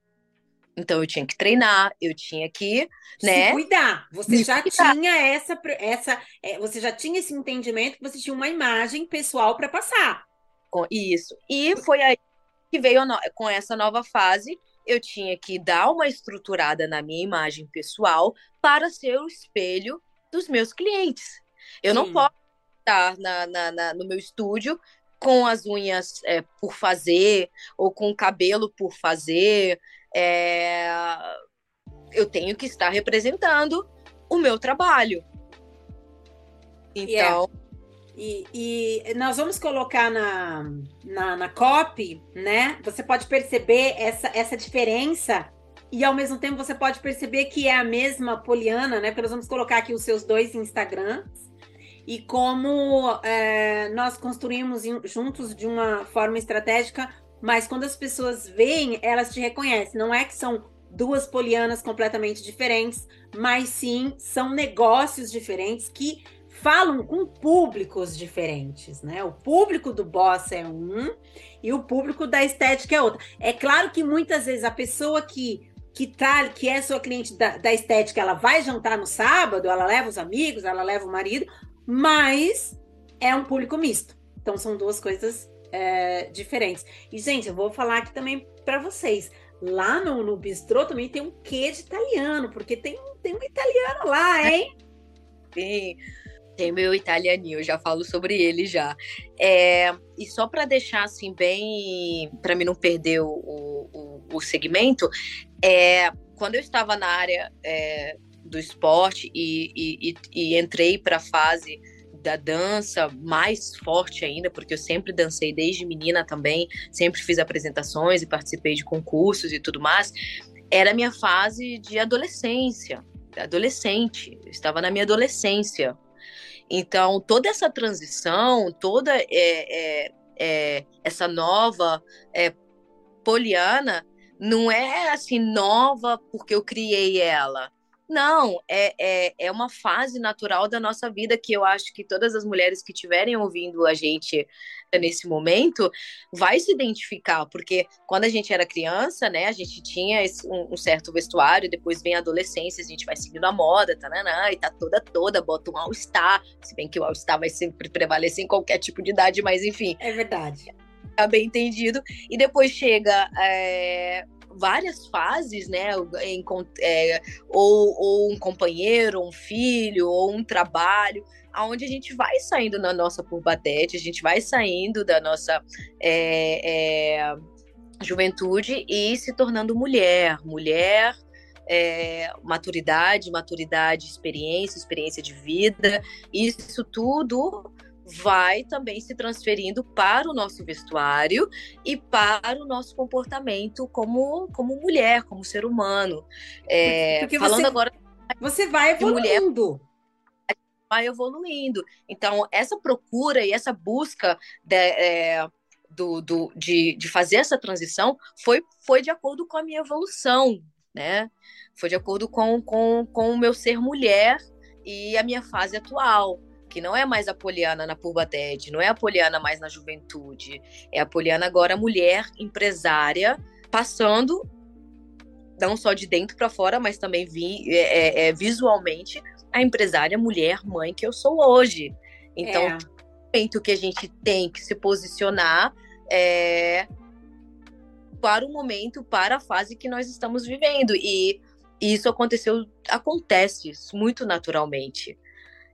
Então eu tinha que treinar, eu tinha que, né? Se cuidar. Você já cuidar. tinha essa, essa, é, você já tinha esse entendimento que você tinha uma imagem pessoal para passar. Com isso. E foi aí que veio com essa nova fase. Eu tinha que dar uma estruturada na minha imagem pessoal para ser o espelho dos meus clientes. Eu Sim. não posso estar na, na, na, no meu estúdio com as unhas é, por fazer ou com o cabelo por fazer. É... Eu tenho que estar representando o meu trabalho. Então. Yeah. E, e, nós vamos colocar na, na, na copy, né? Você pode perceber essa, essa diferença e ao mesmo tempo você pode perceber que é a mesma Poliana, né? Porque nós vamos colocar aqui os seus dois Instagrams e como é, nós construímos juntos de uma forma estratégica, mas quando as pessoas veem, elas te reconhecem. Não é que são duas polianas completamente diferentes, mas sim são negócios diferentes que falam com públicos diferentes, né? O público do boss é um e o público da estética é outro. É claro que muitas vezes a pessoa que que tá, que é sua cliente da, da estética, ela vai jantar no sábado, ela leva os amigos, ela leva o marido, mas é um público misto. Então são duas coisas é, diferentes. E, gente, eu vou falar aqui também para vocês. Lá no, no bistrô também tem um quê de italiano, porque tem, tem um italiano lá, hein? Sim, tem meu italianinho, eu já falo sobre ele já. É, e só para deixar assim bem, para mim não perder o, o, o segmento, é, quando eu estava na área é, do esporte e, e, e, entrei para a fase da dança mais forte ainda, porque eu sempre dancei desde menina também, sempre fiz apresentações e participei de concursos e tudo mais. Era a minha fase de adolescência, adolescente, eu estava na minha adolescência. Então, toda essa transição, toda é, é, é, essa nova é, Poliana, não é assim nova porque eu criei ela. Não, é, é, é uma fase natural da nossa vida que eu acho que todas as mulheres que estiverem ouvindo a gente nesse momento vai se identificar, porque quando a gente era criança, né, a gente tinha esse, um, um, certo vestuário, depois vem a adolescência, a gente vai seguindo a moda, tananã, e tá toda toda, bota um all-star, se bem que o all-star vai sempre prevalecer em qualquer tipo de idade, mas enfim. É verdade. Tá bem entendido. E depois chega é, várias fases, né? Em, é, ou, ou um companheiro, um filho, ou um trabalho, aonde a gente vai saindo na nossa purbatete, a gente vai saindo da nossa é, é, juventude e se tornando mulher, mulher. É, maturidade, maturidade, experiência, experiência de vida, isso tudo vai também se transferindo para o nosso vestuário e para o nosso comportamento como, como mulher, como ser humano. É, Porque falando você, agora. Você vai evoluindo. Mulher, vai evoluindo. Então, essa procura e essa busca de, é, do, do, de, de fazer essa transição foi, foi de acordo com a minha evolução, né? Foi de acordo com, com, com o meu ser mulher e a minha fase atual que não é mais a Poliana na Purbatete, não é a Poliana mais na juventude, é a Poliana agora mulher empresária, passando não só de dentro para fora, mas também vi, é, é, é, visualmente a empresária mulher mãe que eu sou hoje. Então, é. o que a gente tem que se posicionar é para o momento, para a fase que nós estamos vivendo. E isso aconteceu, acontece muito naturalmente.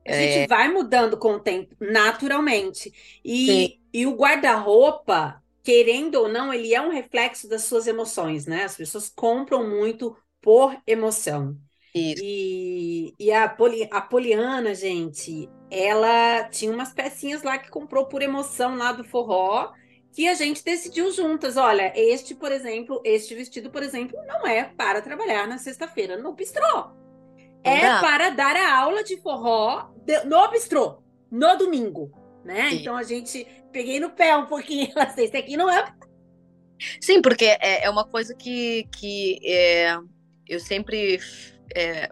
A gente é... vai mudando com o tempo, naturalmente. E, e o guarda-roupa, querendo ou não, ele é um reflexo das suas emoções, né? As pessoas compram muito por emoção. Isso. E, e a, Poli, a Poliana, gente, ela tinha umas pecinhas lá que comprou por emoção lá do forró, que a gente decidiu juntas. Olha, este, por exemplo, este vestido, por exemplo, não é para trabalhar na sexta-feira no bistrô é para dar a aula de forró no bistrô, no domingo, né? Sim. Então a gente peguei no pé um pouquinho, esse aqui não é. Sim, porque é, é uma coisa que, que é, eu sempre é,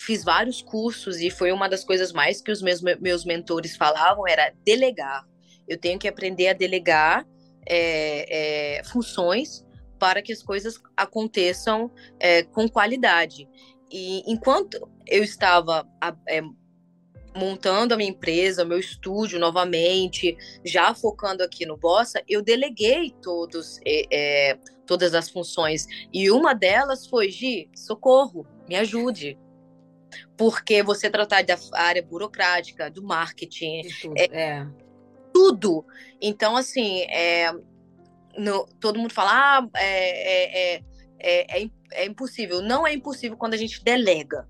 fiz vários cursos e foi uma das coisas mais que os meus, meus mentores falavam era delegar. Eu tenho que aprender a delegar é, é, funções para que as coisas aconteçam é, com qualidade. E enquanto eu estava é, montando a minha empresa, o meu estúdio novamente, já focando aqui no Bossa, eu deleguei todos, é, é, todas as funções. E uma delas foi, Gi, socorro, me ajude. Porque você tratar da área burocrática, do marketing, tudo, é, é, tudo. Então, assim, é, no, todo mundo fala, ah, é, é, é, é, impossível. Não é impossível quando a gente delega.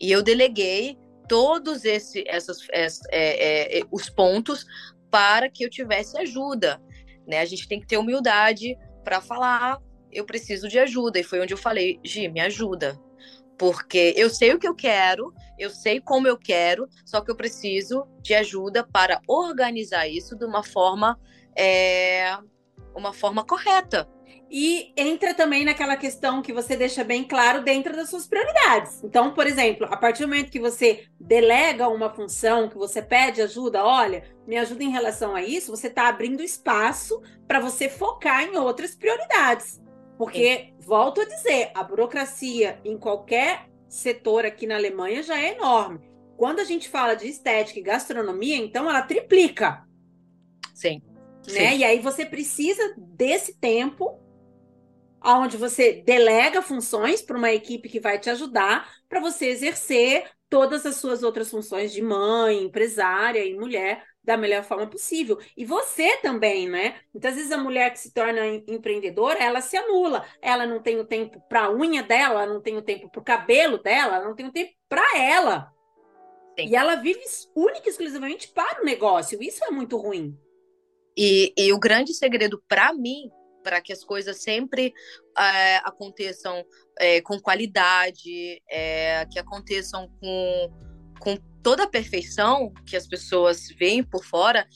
E eu deleguei todos esse, essas, é, é, é, os pontos para que eu tivesse ajuda. Né? A gente tem que ter humildade para falar, eu preciso de ajuda. E foi onde eu falei, Gi, me ajuda. Porque eu sei o que eu quero, eu sei como eu quero, só que eu preciso de ajuda para organizar isso de uma forma, é, uma forma correta. E entra também naquela questão que você deixa bem claro dentro das suas prioridades. Então, por exemplo, a partir do momento que você delega uma função, que você pede ajuda, olha, me ajuda em relação a isso, você está abrindo espaço para você focar em outras prioridades. Porque, Sim. volto a dizer, a burocracia em qualquer setor aqui na Alemanha já é enorme. Quando a gente fala de estética e gastronomia, então ela triplica. Sim. né? E aí você precisa desse tempo onde você delega funções para uma equipe que vai te ajudar para você exercer todas as suas outras funções de mãe, empresária e mulher da melhor forma possível. E você também, né? Muitas vezes a mulher que se torna empreendedora, ela se anula. Ela não tem o tempo para a unha dela, não tem o tempo para o cabelo dela, não tem o tempo para ela. Sim. E ela vive única e exclusivamente para o negócio. Isso é muito ruim. E, e o grande segredo para mim, para que as coisas sempre é, aconteçam é, com qualidade, é, que aconteçam com, com toda a perfeição que as pessoas veem por fora,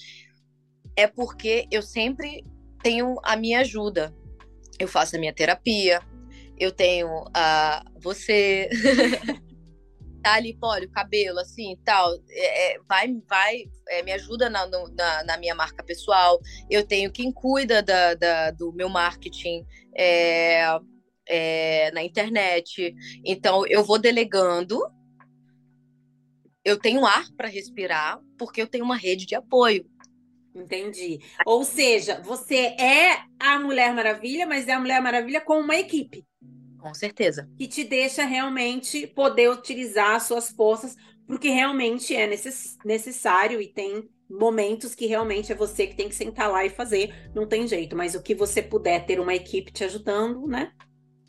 é porque eu sempre tenho a minha ajuda. Eu faço a minha terapia, eu tenho a você. tá ali, olha, o cabelo, assim, tal, é, é, vai, vai, é, me ajuda na, na, na, minha marca pessoal. Eu tenho quem cuida da, da do meu marketing é, é, na internet. Então, eu vou delegando. Eu tenho ar para respirar, porque eu tenho uma rede de apoio. Entendi. Ou seja, você é a Mulher Maravilha, mas é a Mulher Maravilha com uma equipe. Com certeza. Que te deixa realmente poder utilizar as suas forças, porque realmente é necess necessário e tem momentos que realmente é você que tem que sentar lá e fazer, não tem jeito. Mas o que você puder ter uma equipe te ajudando, né?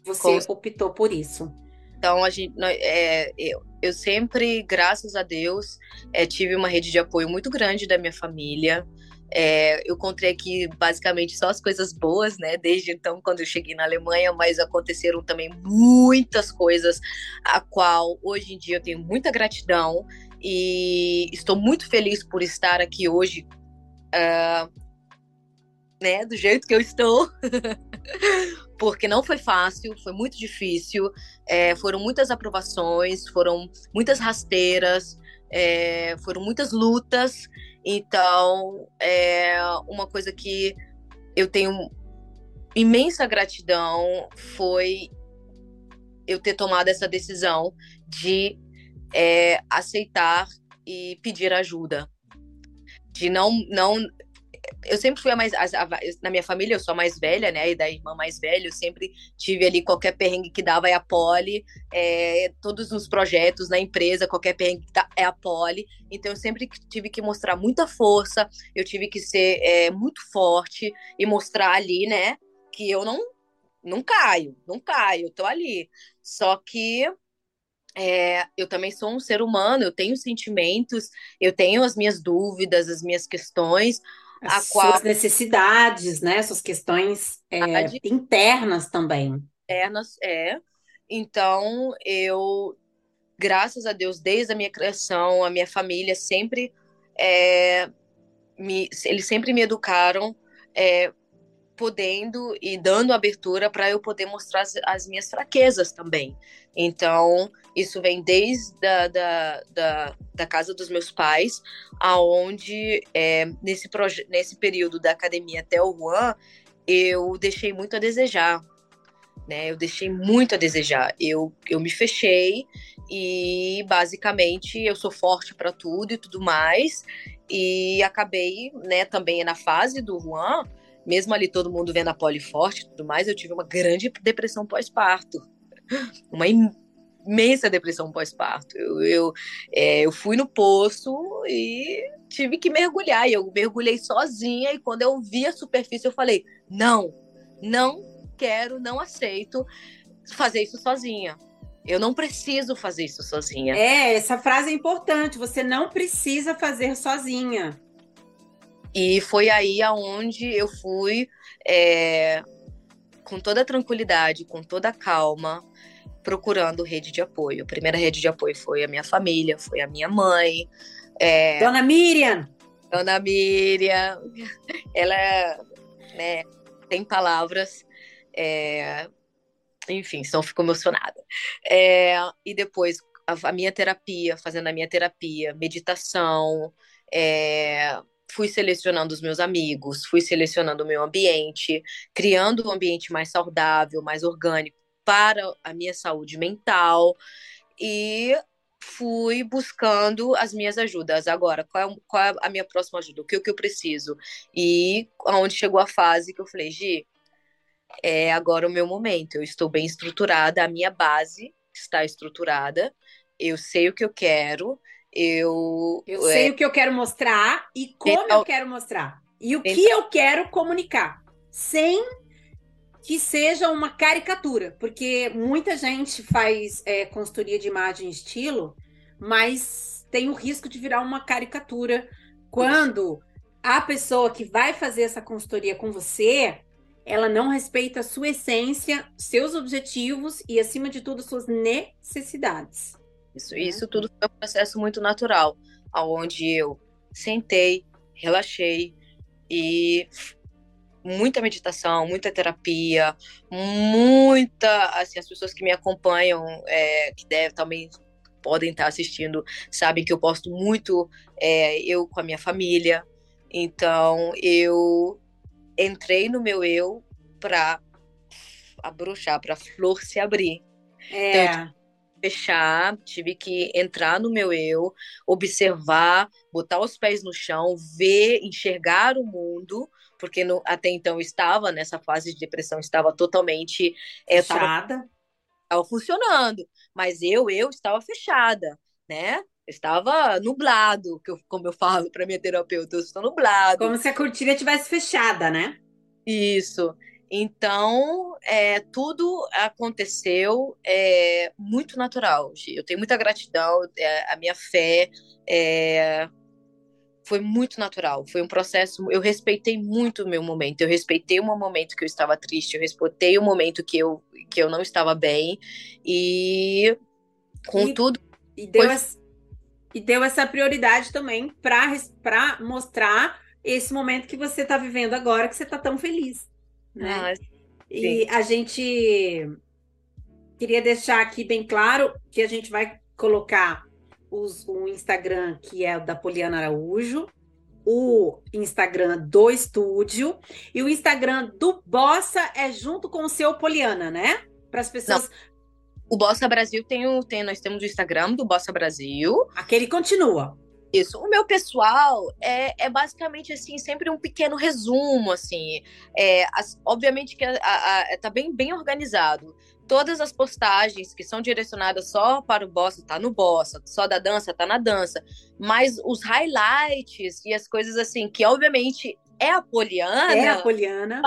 Você Com... optou por isso. Então, a gente, é, eu, eu sempre, graças a Deus, é, tive uma rede de apoio muito grande da minha família. É, eu contei aqui basicamente só as coisas boas, né? Desde então, quando eu cheguei na Alemanha, mas aconteceram também muitas coisas, a qual hoje em dia eu tenho muita gratidão e estou muito feliz por estar aqui hoje, uh, né? Do jeito que eu estou. porque não foi fácil, foi muito difícil, é, foram muitas aprovações, foram muitas rasteiras, é, foram muitas lutas, então, é uma coisa que eu tenho imensa gratidão foi eu ter tomado essa decisão de é, aceitar e pedir ajuda. De não, não eu sempre fui a mais. A, a, na minha família, eu sou a mais velha, né? E da irmã mais velha, eu sempre tive ali qualquer perrengue que dava é a Poli, é, todos os projetos na empresa, qualquer perrengue que dá, é a Poli. Então, eu sempre tive que mostrar muita força, eu tive que ser é, muito forte e mostrar ali, né? Que eu não, não caio, não caio, eu tô ali. Só que é, eu também sou um ser humano, eu tenho sentimentos, eu tenho as minhas dúvidas, as minhas questões, as qual... suas necessidades, né? Suas questões é, de... internas também. Internas, é. Então, eu, graças a Deus, desde a minha criação, a minha família sempre é, me, eles sempre me educaram é, podendo e dando abertura para eu poder mostrar as, as, minhas fraquezas também. Então, isso vem desde da, da, da, da casa dos meus pais, aonde é, nesse, nesse período da academia até o Juan, eu deixei muito a desejar. Né, eu deixei muito a desejar. Eu, eu me fechei e basicamente eu sou forte para tudo e tudo mais. E acabei, né, também na fase do Juan, mesmo ali todo mundo vendo a poli forte e tudo mais, eu tive uma grande depressão pós-parto. Uma imensa depressão pós-parto. Eu, eu, é, eu fui no poço e tive que mergulhar. E eu mergulhei sozinha. E quando eu vi a superfície, eu falei: não, não quero, não aceito fazer isso sozinha. Eu não preciso fazer isso sozinha. É, essa frase é importante. Você não precisa fazer sozinha. E foi aí aonde eu fui é, com toda a tranquilidade, com toda a calma, procurando rede de apoio. A primeira rede de apoio foi a minha família, foi a minha mãe. É, Dona Miriam! Dona Miriam, ela né, tem palavras, é, enfim, só fico emocionada. É, e depois a, a, minha terapia, fazendo a minha terapia, meditação, é, fui selecionando os meus amigos, fui selecionando o meu ambiente, criando um ambiente mais saudável, mais orgânico para a minha saúde mental e fui buscando as minhas ajudas. Agora, qual é, qual é a minha próxima ajuda? O que, o que eu preciso? E aonde chegou a fase que eu falei, Gi, é agora o meu momento. Eu estou bem estruturada, a minha base está estruturada, eu sei o que eu quero, eu. Eu sei é... o que eu quero mostrar e como então, eu quero mostrar. E o então, que eu quero comunicar. Sem que seja uma caricatura, porque muita gente faz é, consultoria de imagem e estilo, mas tem o risco de virar uma caricatura quando a pessoa que vai fazer essa consultoria com você, ela não respeita a sua essência, seus objetivos e, acima de tudo, suas necessidades. Isso, né? isso tudo foi um processo muito natural, aonde eu sentei, relaxei e muita meditação, muita terapia, muita, assim, as pessoas que me acompanham, é, que devem também podem estar assistindo, sabem que eu posto muito é, eu com a minha família. Então, eu entrei no meu eu para abrochar, para a flor se abrir. É. Então, fechar, tive que entrar no meu eu, observar, botar os pés no chão, ver, enxergar o mundo, porque no, até então eu estava nessa fase de depressão, estava totalmente é, fechada, estava funcionando, mas eu eu estava fechada, né? estava nublado, que eu, como eu falo para minha terapeuta, eu estou nublado. Como se a cortina tivesse fechada, né? Isso. Então, é, tudo aconteceu é, muito natural. Eu tenho muita gratidão, é, a minha fé é, foi muito natural. Foi um processo. Eu respeitei muito o meu momento. Eu respeitei o momento que eu estava triste. Eu respeitei o momento que eu, que eu não estava bem. E com e, tudo. E deu, foi... essa, e deu essa prioridade também para mostrar esse momento que você está vivendo agora, que você está tão feliz né? Ah, e a gente queria deixar aqui bem claro que a gente vai colocar os, o Instagram que é o da Poliana Araújo, o Instagram do estúdio e o Instagram do Bossa é junto com o seu Poliana, né? Para as pessoas. Não. O Bossa Brasil tem o tem nós temos o Instagram do Bossa Brasil. Aquele continua. Isso. O meu pessoal é, é basicamente assim, sempre um pequeno resumo, assim. É, as, obviamente que a, a, a, tá bem, bem organizado. Todas as postagens que são direcionadas só para o bossa, tá no bossa, só da dança, tá na dança. Mas os highlights e as coisas assim, que obviamente é a Poliana. É a Poliana.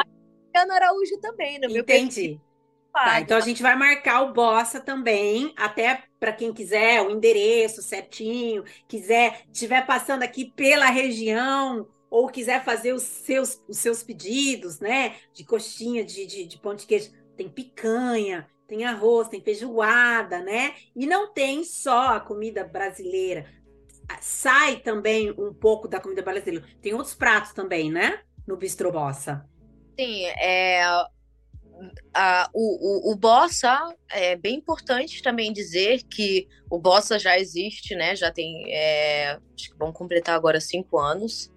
Poliana Araújo também, no meu Entendi. Tá, então a gente vai marcar o Bossa também, até para quem quiser o endereço certinho, quiser, estiver passando aqui pela região ou quiser fazer os seus, os seus pedidos, né? De coxinha, de, de, de pão de queijo, tem picanha, tem arroz, tem feijoada, né? E não tem só a comida brasileira. Sai também um pouco da comida brasileira. Tem outros pratos também, né? No Bistro Bossa. Sim, é, a, o, o, o Bossa é bem importante também dizer que o Bossa já existe, né? Já tem, é, acho que vão completar agora cinco anos.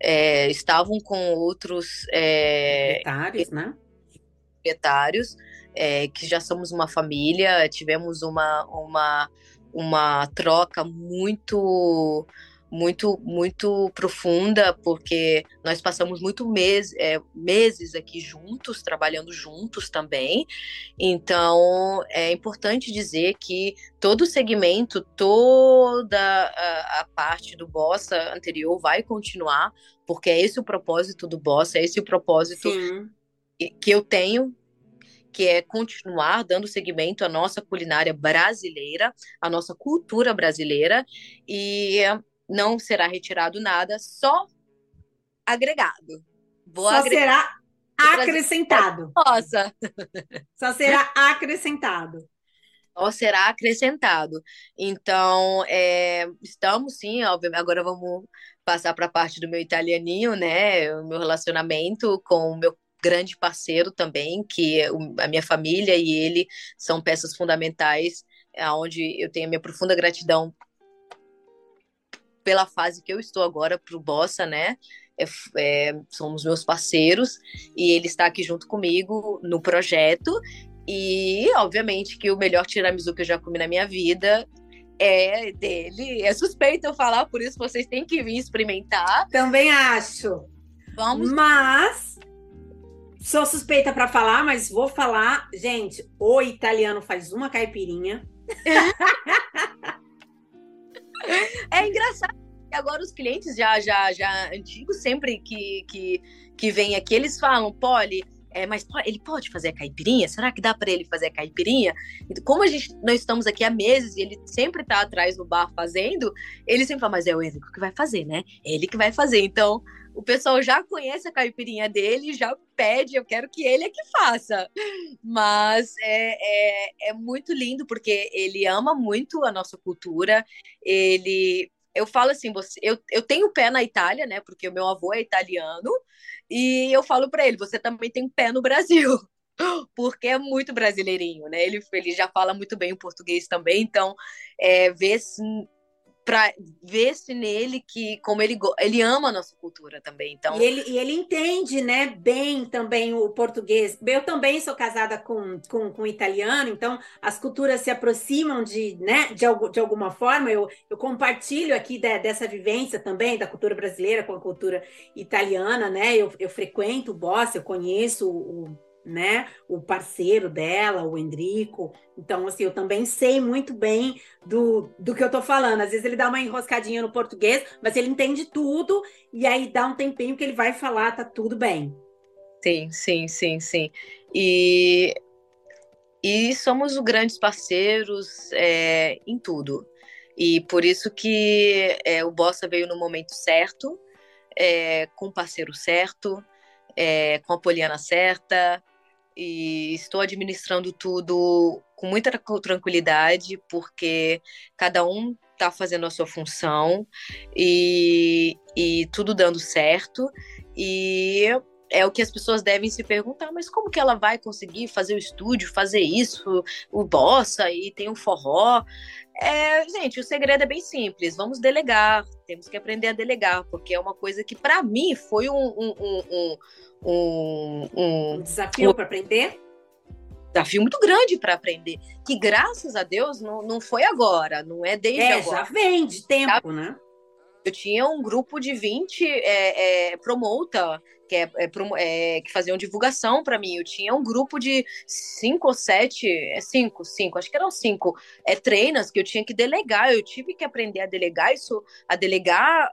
É, estavam com outros é, proprietários, né? Proprietários, é, que já somos uma família, tivemos uma, uma, uma troca muito muito muito profunda, porque nós passamos muito mês, é, meses aqui juntos, trabalhando juntos também. Então, é importante dizer que todo o segmento, toda a, a parte do Bossa anterior vai continuar, porque é esse o propósito do Bossa, é esse o propósito que, que eu tenho que é continuar dando seguimento à nossa culinária brasileira, à nossa cultura brasileira, e não será retirado nada, só agregado. Vou só agregar. será acrescentado. Nossa. Só será acrescentado. Só será acrescentado. Então, é, estamos sim, obviamente, agora vamos passar para a parte do meu italianinho, né? O meu relacionamento com o meu grande parceiro também, que é a minha família e ele são peças fundamentais, onde eu tenho a minha profunda gratidão pela fase que eu estou agora pro Bossa, né? É, é, são os meus parceiros e ele está aqui junto comigo no projeto. E, obviamente, que o melhor tiramisu que eu já comi na minha vida é dele. É suspeito eu falar, por isso vocês têm que vir experimentar. Também acho. Vamos. Mas sou suspeita para falar, mas vou falar, gente. O italiano faz uma caipirinha. é engraçado. Agora os clientes já já já antigos sempre que que que vêm aqui eles falam, Polly, é, mas ele pode fazer a caipirinha? Será que dá para ele fazer a caipirinha? Como a gente, nós estamos aqui há meses e ele sempre está atrás do bar fazendo, ele sempre fala, mas é o Enrico que vai fazer, né? É ele que vai fazer. Então, o pessoal já conhece a caipirinha dele, já pede, eu quero que ele é que faça. Mas é, é, é muito lindo, porque ele ama muito a nossa cultura, ele eu falo assim, você, eu, eu tenho pé na Itália, né? Porque o meu avô é italiano, e eu falo para ele, você também tem pé no Brasil. Porque é muito brasileirinho, né? Ele, ele já fala muito bem o português também, então é, ver para ver se nele que como ele ele ama a nossa cultura também então. E ele, e ele entende né bem também o português. Eu também sou casada com, com, com italiano então as culturas se aproximam de né de, de alguma forma. Eu, eu compartilho aqui de, dessa vivência também da cultura brasileira com a cultura italiana né. Eu, eu frequento o eu conheço o né? O parceiro dela, o Endrico. Então, assim, eu também sei muito bem do, do que eu tô falando. Às vezes ele dá uma enroscadinha no português, mas ele entende tudo, e aí dá um tempinho que ele vai falar, tá tudo bem. Sim, sim, sim, sim. E, e somos grandes parceiros é, em tudo. E por isso que é, o Bossa veio no momento certo, é, com o parceiro certo, é, com a Poliana certa, e estou administrando tudo com muita tranquilidade, porque cada um está fazendo a sua função e, e tudo dando certo. E é o que as pessoas devem se perguntar, mas como que ela vai conseguir fazer o estúdio, fazer isso, o bossa e tem o forró? É, gente, o segredo é bem simples. Vamos delegar. Temos que aprender a delegar, porque é uma coisa que para mim foi um, um, um, um, um desafio para aprender. Desafio muito grande para aprender. Que graças a Deus não, não foi agora, não é desde é, agora. Já vem de tempo, né? Eu tinha um grupo de 20 é, é, promoter que, é, é, é, que faziam divulgação para mim. Eu tinha um grupo de cinco ou sete, é cinco, cinco, acho que eram cinco é, treinas que eu tinha que delegar. Eu tive que aprender a delegar isso, a delegar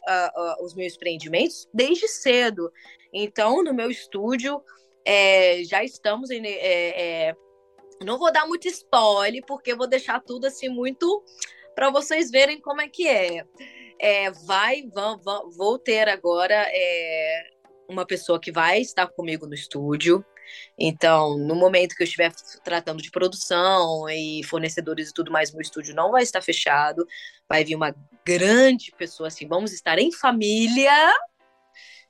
os meus empreendimentos desde cedo. Então, no meu estúdio, é, já estamos em. É, é, não vou dar muito spoiler, porque vou deixar tudo assim muito para vocês verem como é que é. é vai, vão, vão, vou ter agora é, uma pessoa que vai estar comigo no estúdio. Então, no momento que eu estiver tratando de produção e fornecedores e tudo mais, meu estúdio não vai estar fechado. Vai vir uma grande pessoa assim, vamos estar em família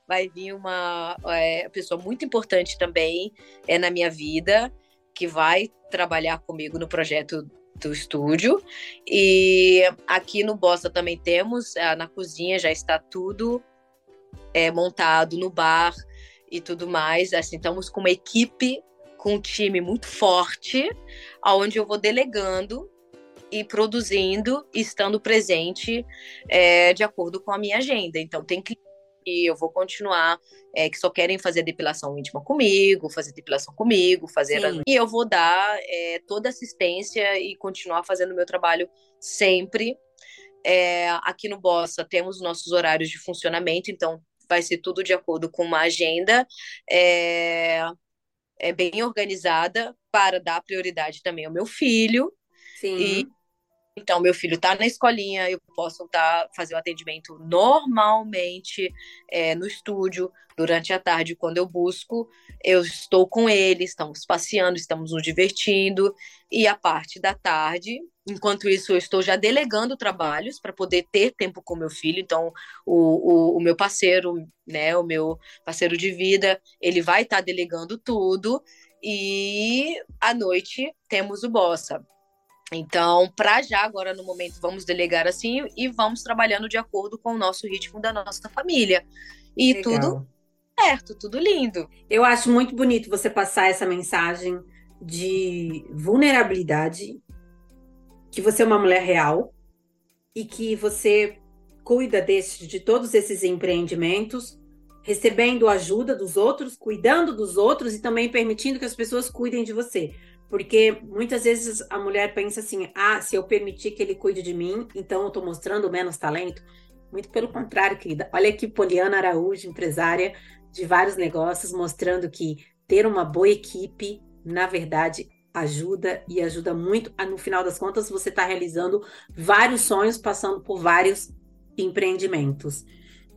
vai vir uma é, pessoa muito importante também é, na minha vida, que vai trabalhar comigo no projeto do estúdio. E aqui no Bosta também temos, é, na cozinha já está tudo é, montado, no bar e tudo mais. Assim, estamos com uma equipe, com um time muito forte, aonde eu vou delegando e produzindo, estando presente é, de acordo com a minha agenda. Então, tem que e eu vou continuar, é, que só querem fazer depilação íntima comigo, fazer depilação comigo, fazer. A... E eu vou dar é, toda assistência e continuar fazendo o meu trabalho sempre. É, aqui no Bossa temos nossos horários de funcionamento, então vai ser tudo de acordo com uma agenda é, é bem organizada para dar prioridade também ao meu filho. Sim. E então, meu filho está na escolinha, eu posso tá, fazer o atendimento normalmente é, no estúdio, durante a tarde, quando eu busco, eu estou com ele, estamos passeando, estamos nos divertindo, e a parte da tarde, enquanto isso, eu estou já delegando trabalhos para poder ter tempo com meu filho. Então, o, o, o, meu parceiro, né, o meu parceiro de vida, ele vai estar tá delegando tudo, e à noite temos o Bossa então, para já, agora no momento, vamos delegar assim e vamos trabalhando de acordo com o nosso ritmo da nossa família. E Legal. tudo certo, tudo lindo. Eu acho muito bonito você passar essa mensagem de vulnerabilidade, que você é uma mulher real, e que você cuida desse, de todos esses empreendimentos, recebendo ajuda dos outros, cuidando dos outros e também permitindo que as pessoas cuidem de você. Porque muitas vezes a mulher pensa assim: ah, se eu permitir que ele cuide de mim, então eu estou mostrando menos talento. Muito pelo contrário, querida. Olha aqui, Poliana Araújo, empresária de vários negócios, mostrando que ter uma boa equipe, na verdade, ajuda e ajuda muito. No final das contas, você está realizando vários sonhos, passando por vários empreendimentos.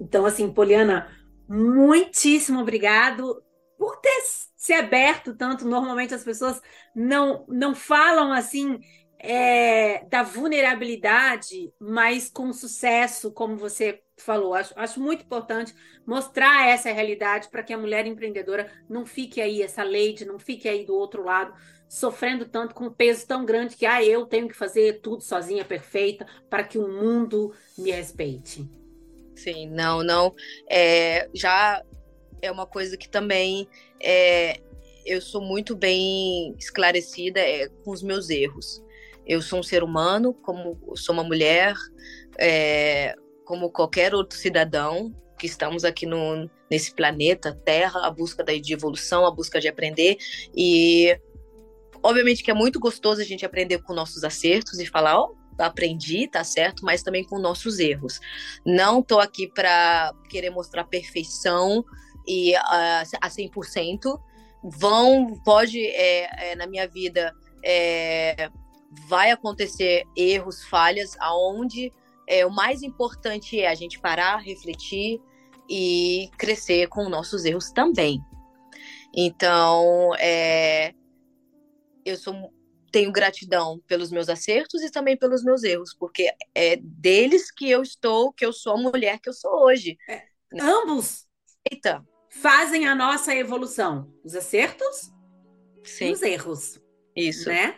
Então, assim, Poliana, muitíssimo obrigado por ter se aberto tanto. Normalmente as pessoas não, não falam assim é, da vulnerabilidade, mas com sucesso, como você falou. Acho, acho muito importante mostrar essa realidade para que a mulher empreendedora não fique aí, essa lady, não fique aí do outro lado, sofrendo tanto, com um peso tão grande que ah, eu tenho que fazer tudo sozinha, perfeita, para que o mundo me respeite. Sim, não, não. É, já é uma coisa que também é, eu sou muito bem esclarecida é, com os meus erros. Eu sou um ser humano, como sou uma mulher, é, como qualquer outro cidadão que estamos aqui no, nesse planeta Terra, a busca de evolução, a busca de aprender e obviamente que é muito gostoso a gente aprender com nossos acertos e falar, ó, oh, aprendi, tá certo, mas também com nossos erros. Não tô aqui para querer mostrar perfeição e uh, a 100%. Vão, pode, é, é, na minha vida, é, vai acontecer erros, falhas, aonde é, o mais importante é a gente parar, refletir e crescer com nossos erros também. Então, é, eu sou tenho gratidão pelos meus acertos e também pelos meus erros, porque é deles que eu estou, que eu sou a mulher que eu sou hoje. É, ambos Eita. Fazem a nossa evolução, os acertos Sim. e os erros. Isso. Né?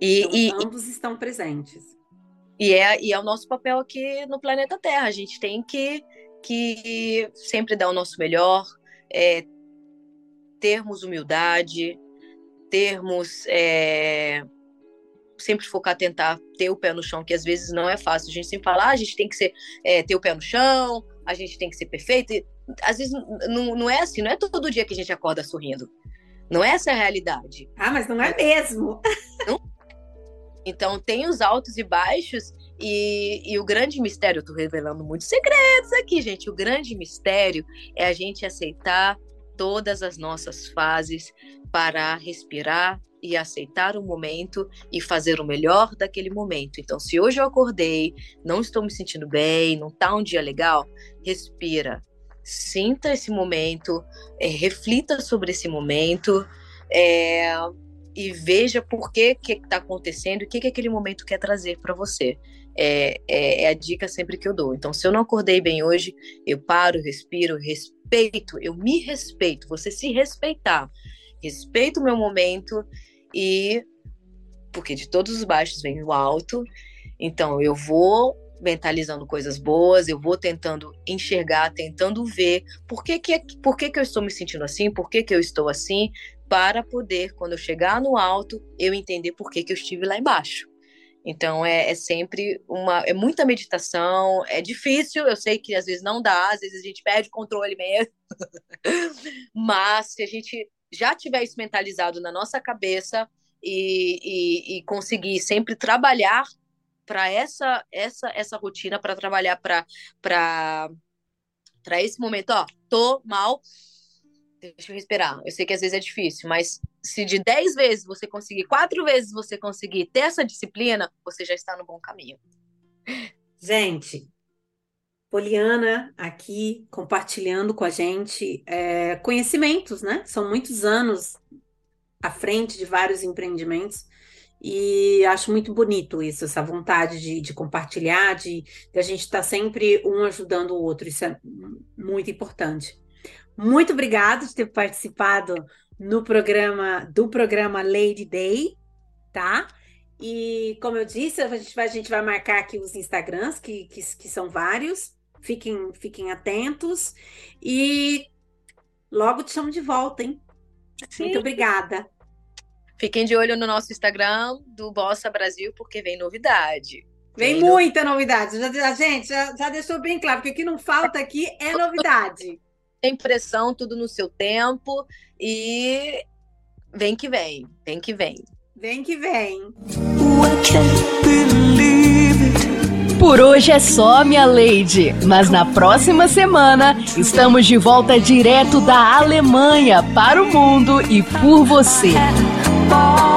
E, então, e ambos estão presentes. E é, e é o nosso papel aqui no planeta Terra. A gente tem que, que sempre dar o nosso melhor, é, termos humildade, termos. É, sempre focar, tentar ter o pé no chão, que às vezes não é fácil. A gente sempre fala, ah, a gente tem que ser, é, ter o pé no chão, a gente tem que ser perfeito. E, às vezes não, não é assim, não é todo dia que a gente acorda sorrindo. Não é essa a realidade. Ah, mas não é mesmo. Não. Então tem os altos e baixos, e, e o grande mistério, eu tô revelando muitos segredos aqui, gente. O grande mistério é a gente aceitar todas as nossas fases, parar, respirar e aceitar o momento e fazer o melhor daquele momento. Então, se hoje eu acordei, não estou me sentindo bem, não tá um dia legal, respira, sinta esse momento, é, reflita sobre esse momento é, e veja por que que está acontecendo e o que, que aquele momento quer trazer para você. É, é, é, a dica sempre que eu dou. Então, se eu não acordei bem hoje, eu paro, respiro, respeito, eu me respeito. Você se respeitar respeito o meu momento e porque de todos os baixos vem o alto. Então eu vou mentalizando coisas boas, eu vou tentando enxergar, tentando ver por que que, por que, que eu estou me sentindo assim, por que, que eu estou assim, para poder, quando eu chegar no alto, eu entender por que, que eu estive lá embaixo. Então é, é, sempre uma. É muita meditação, é difícil, eu sei que às vezes não dá, às vezes a gente perde o controle mesmo. Mas se a gente já tiver isso mentalizado na nossa cabeça e, e, e conseguir sempre trabalhar para essa essa essa rotina, para trabalhar para para esse momento, ó, tô mal, deixa eu respirar. Eu sei que às vezes é difícil, mas se de 10 vezes você conseguir, quatro vezes você conseguir ter essa disciplina, você já está no bom caminho. Gente, Poliana aqui compartilhando com a gente é, conhecimentos, né? São muitos anos à frente de vários empreendimentos e acho muito bonito isso, essa vontade de, de compartilhar, de, de, a gente estar tá sempre um ajudando o outro, isso é muito importante. Muito obrigada de ter participado no programa do programa Lady Day, tá? E como eu disse, a gente vai, a gente vai marcar aqui os Instagrams, que, que, que são vários. Fiquem, fiquem atentos e logo te chamo de volta, hein? Sim. Muito obrigada. Fiquem de olho no nosso Instagram do Bossa Brasil, porque vem novidade. Vem muita novidade. Já, a gente já, já deixou bem claro, porque o que não falta aqui é novidade. Tem pressão, tudo no seu tempo e vem que vem, vem que vem. Vem que vem. Por hoje é só, minha lady. Mas na próxima semana estamos de volta direto da Alemanha para o mundo e por você. fall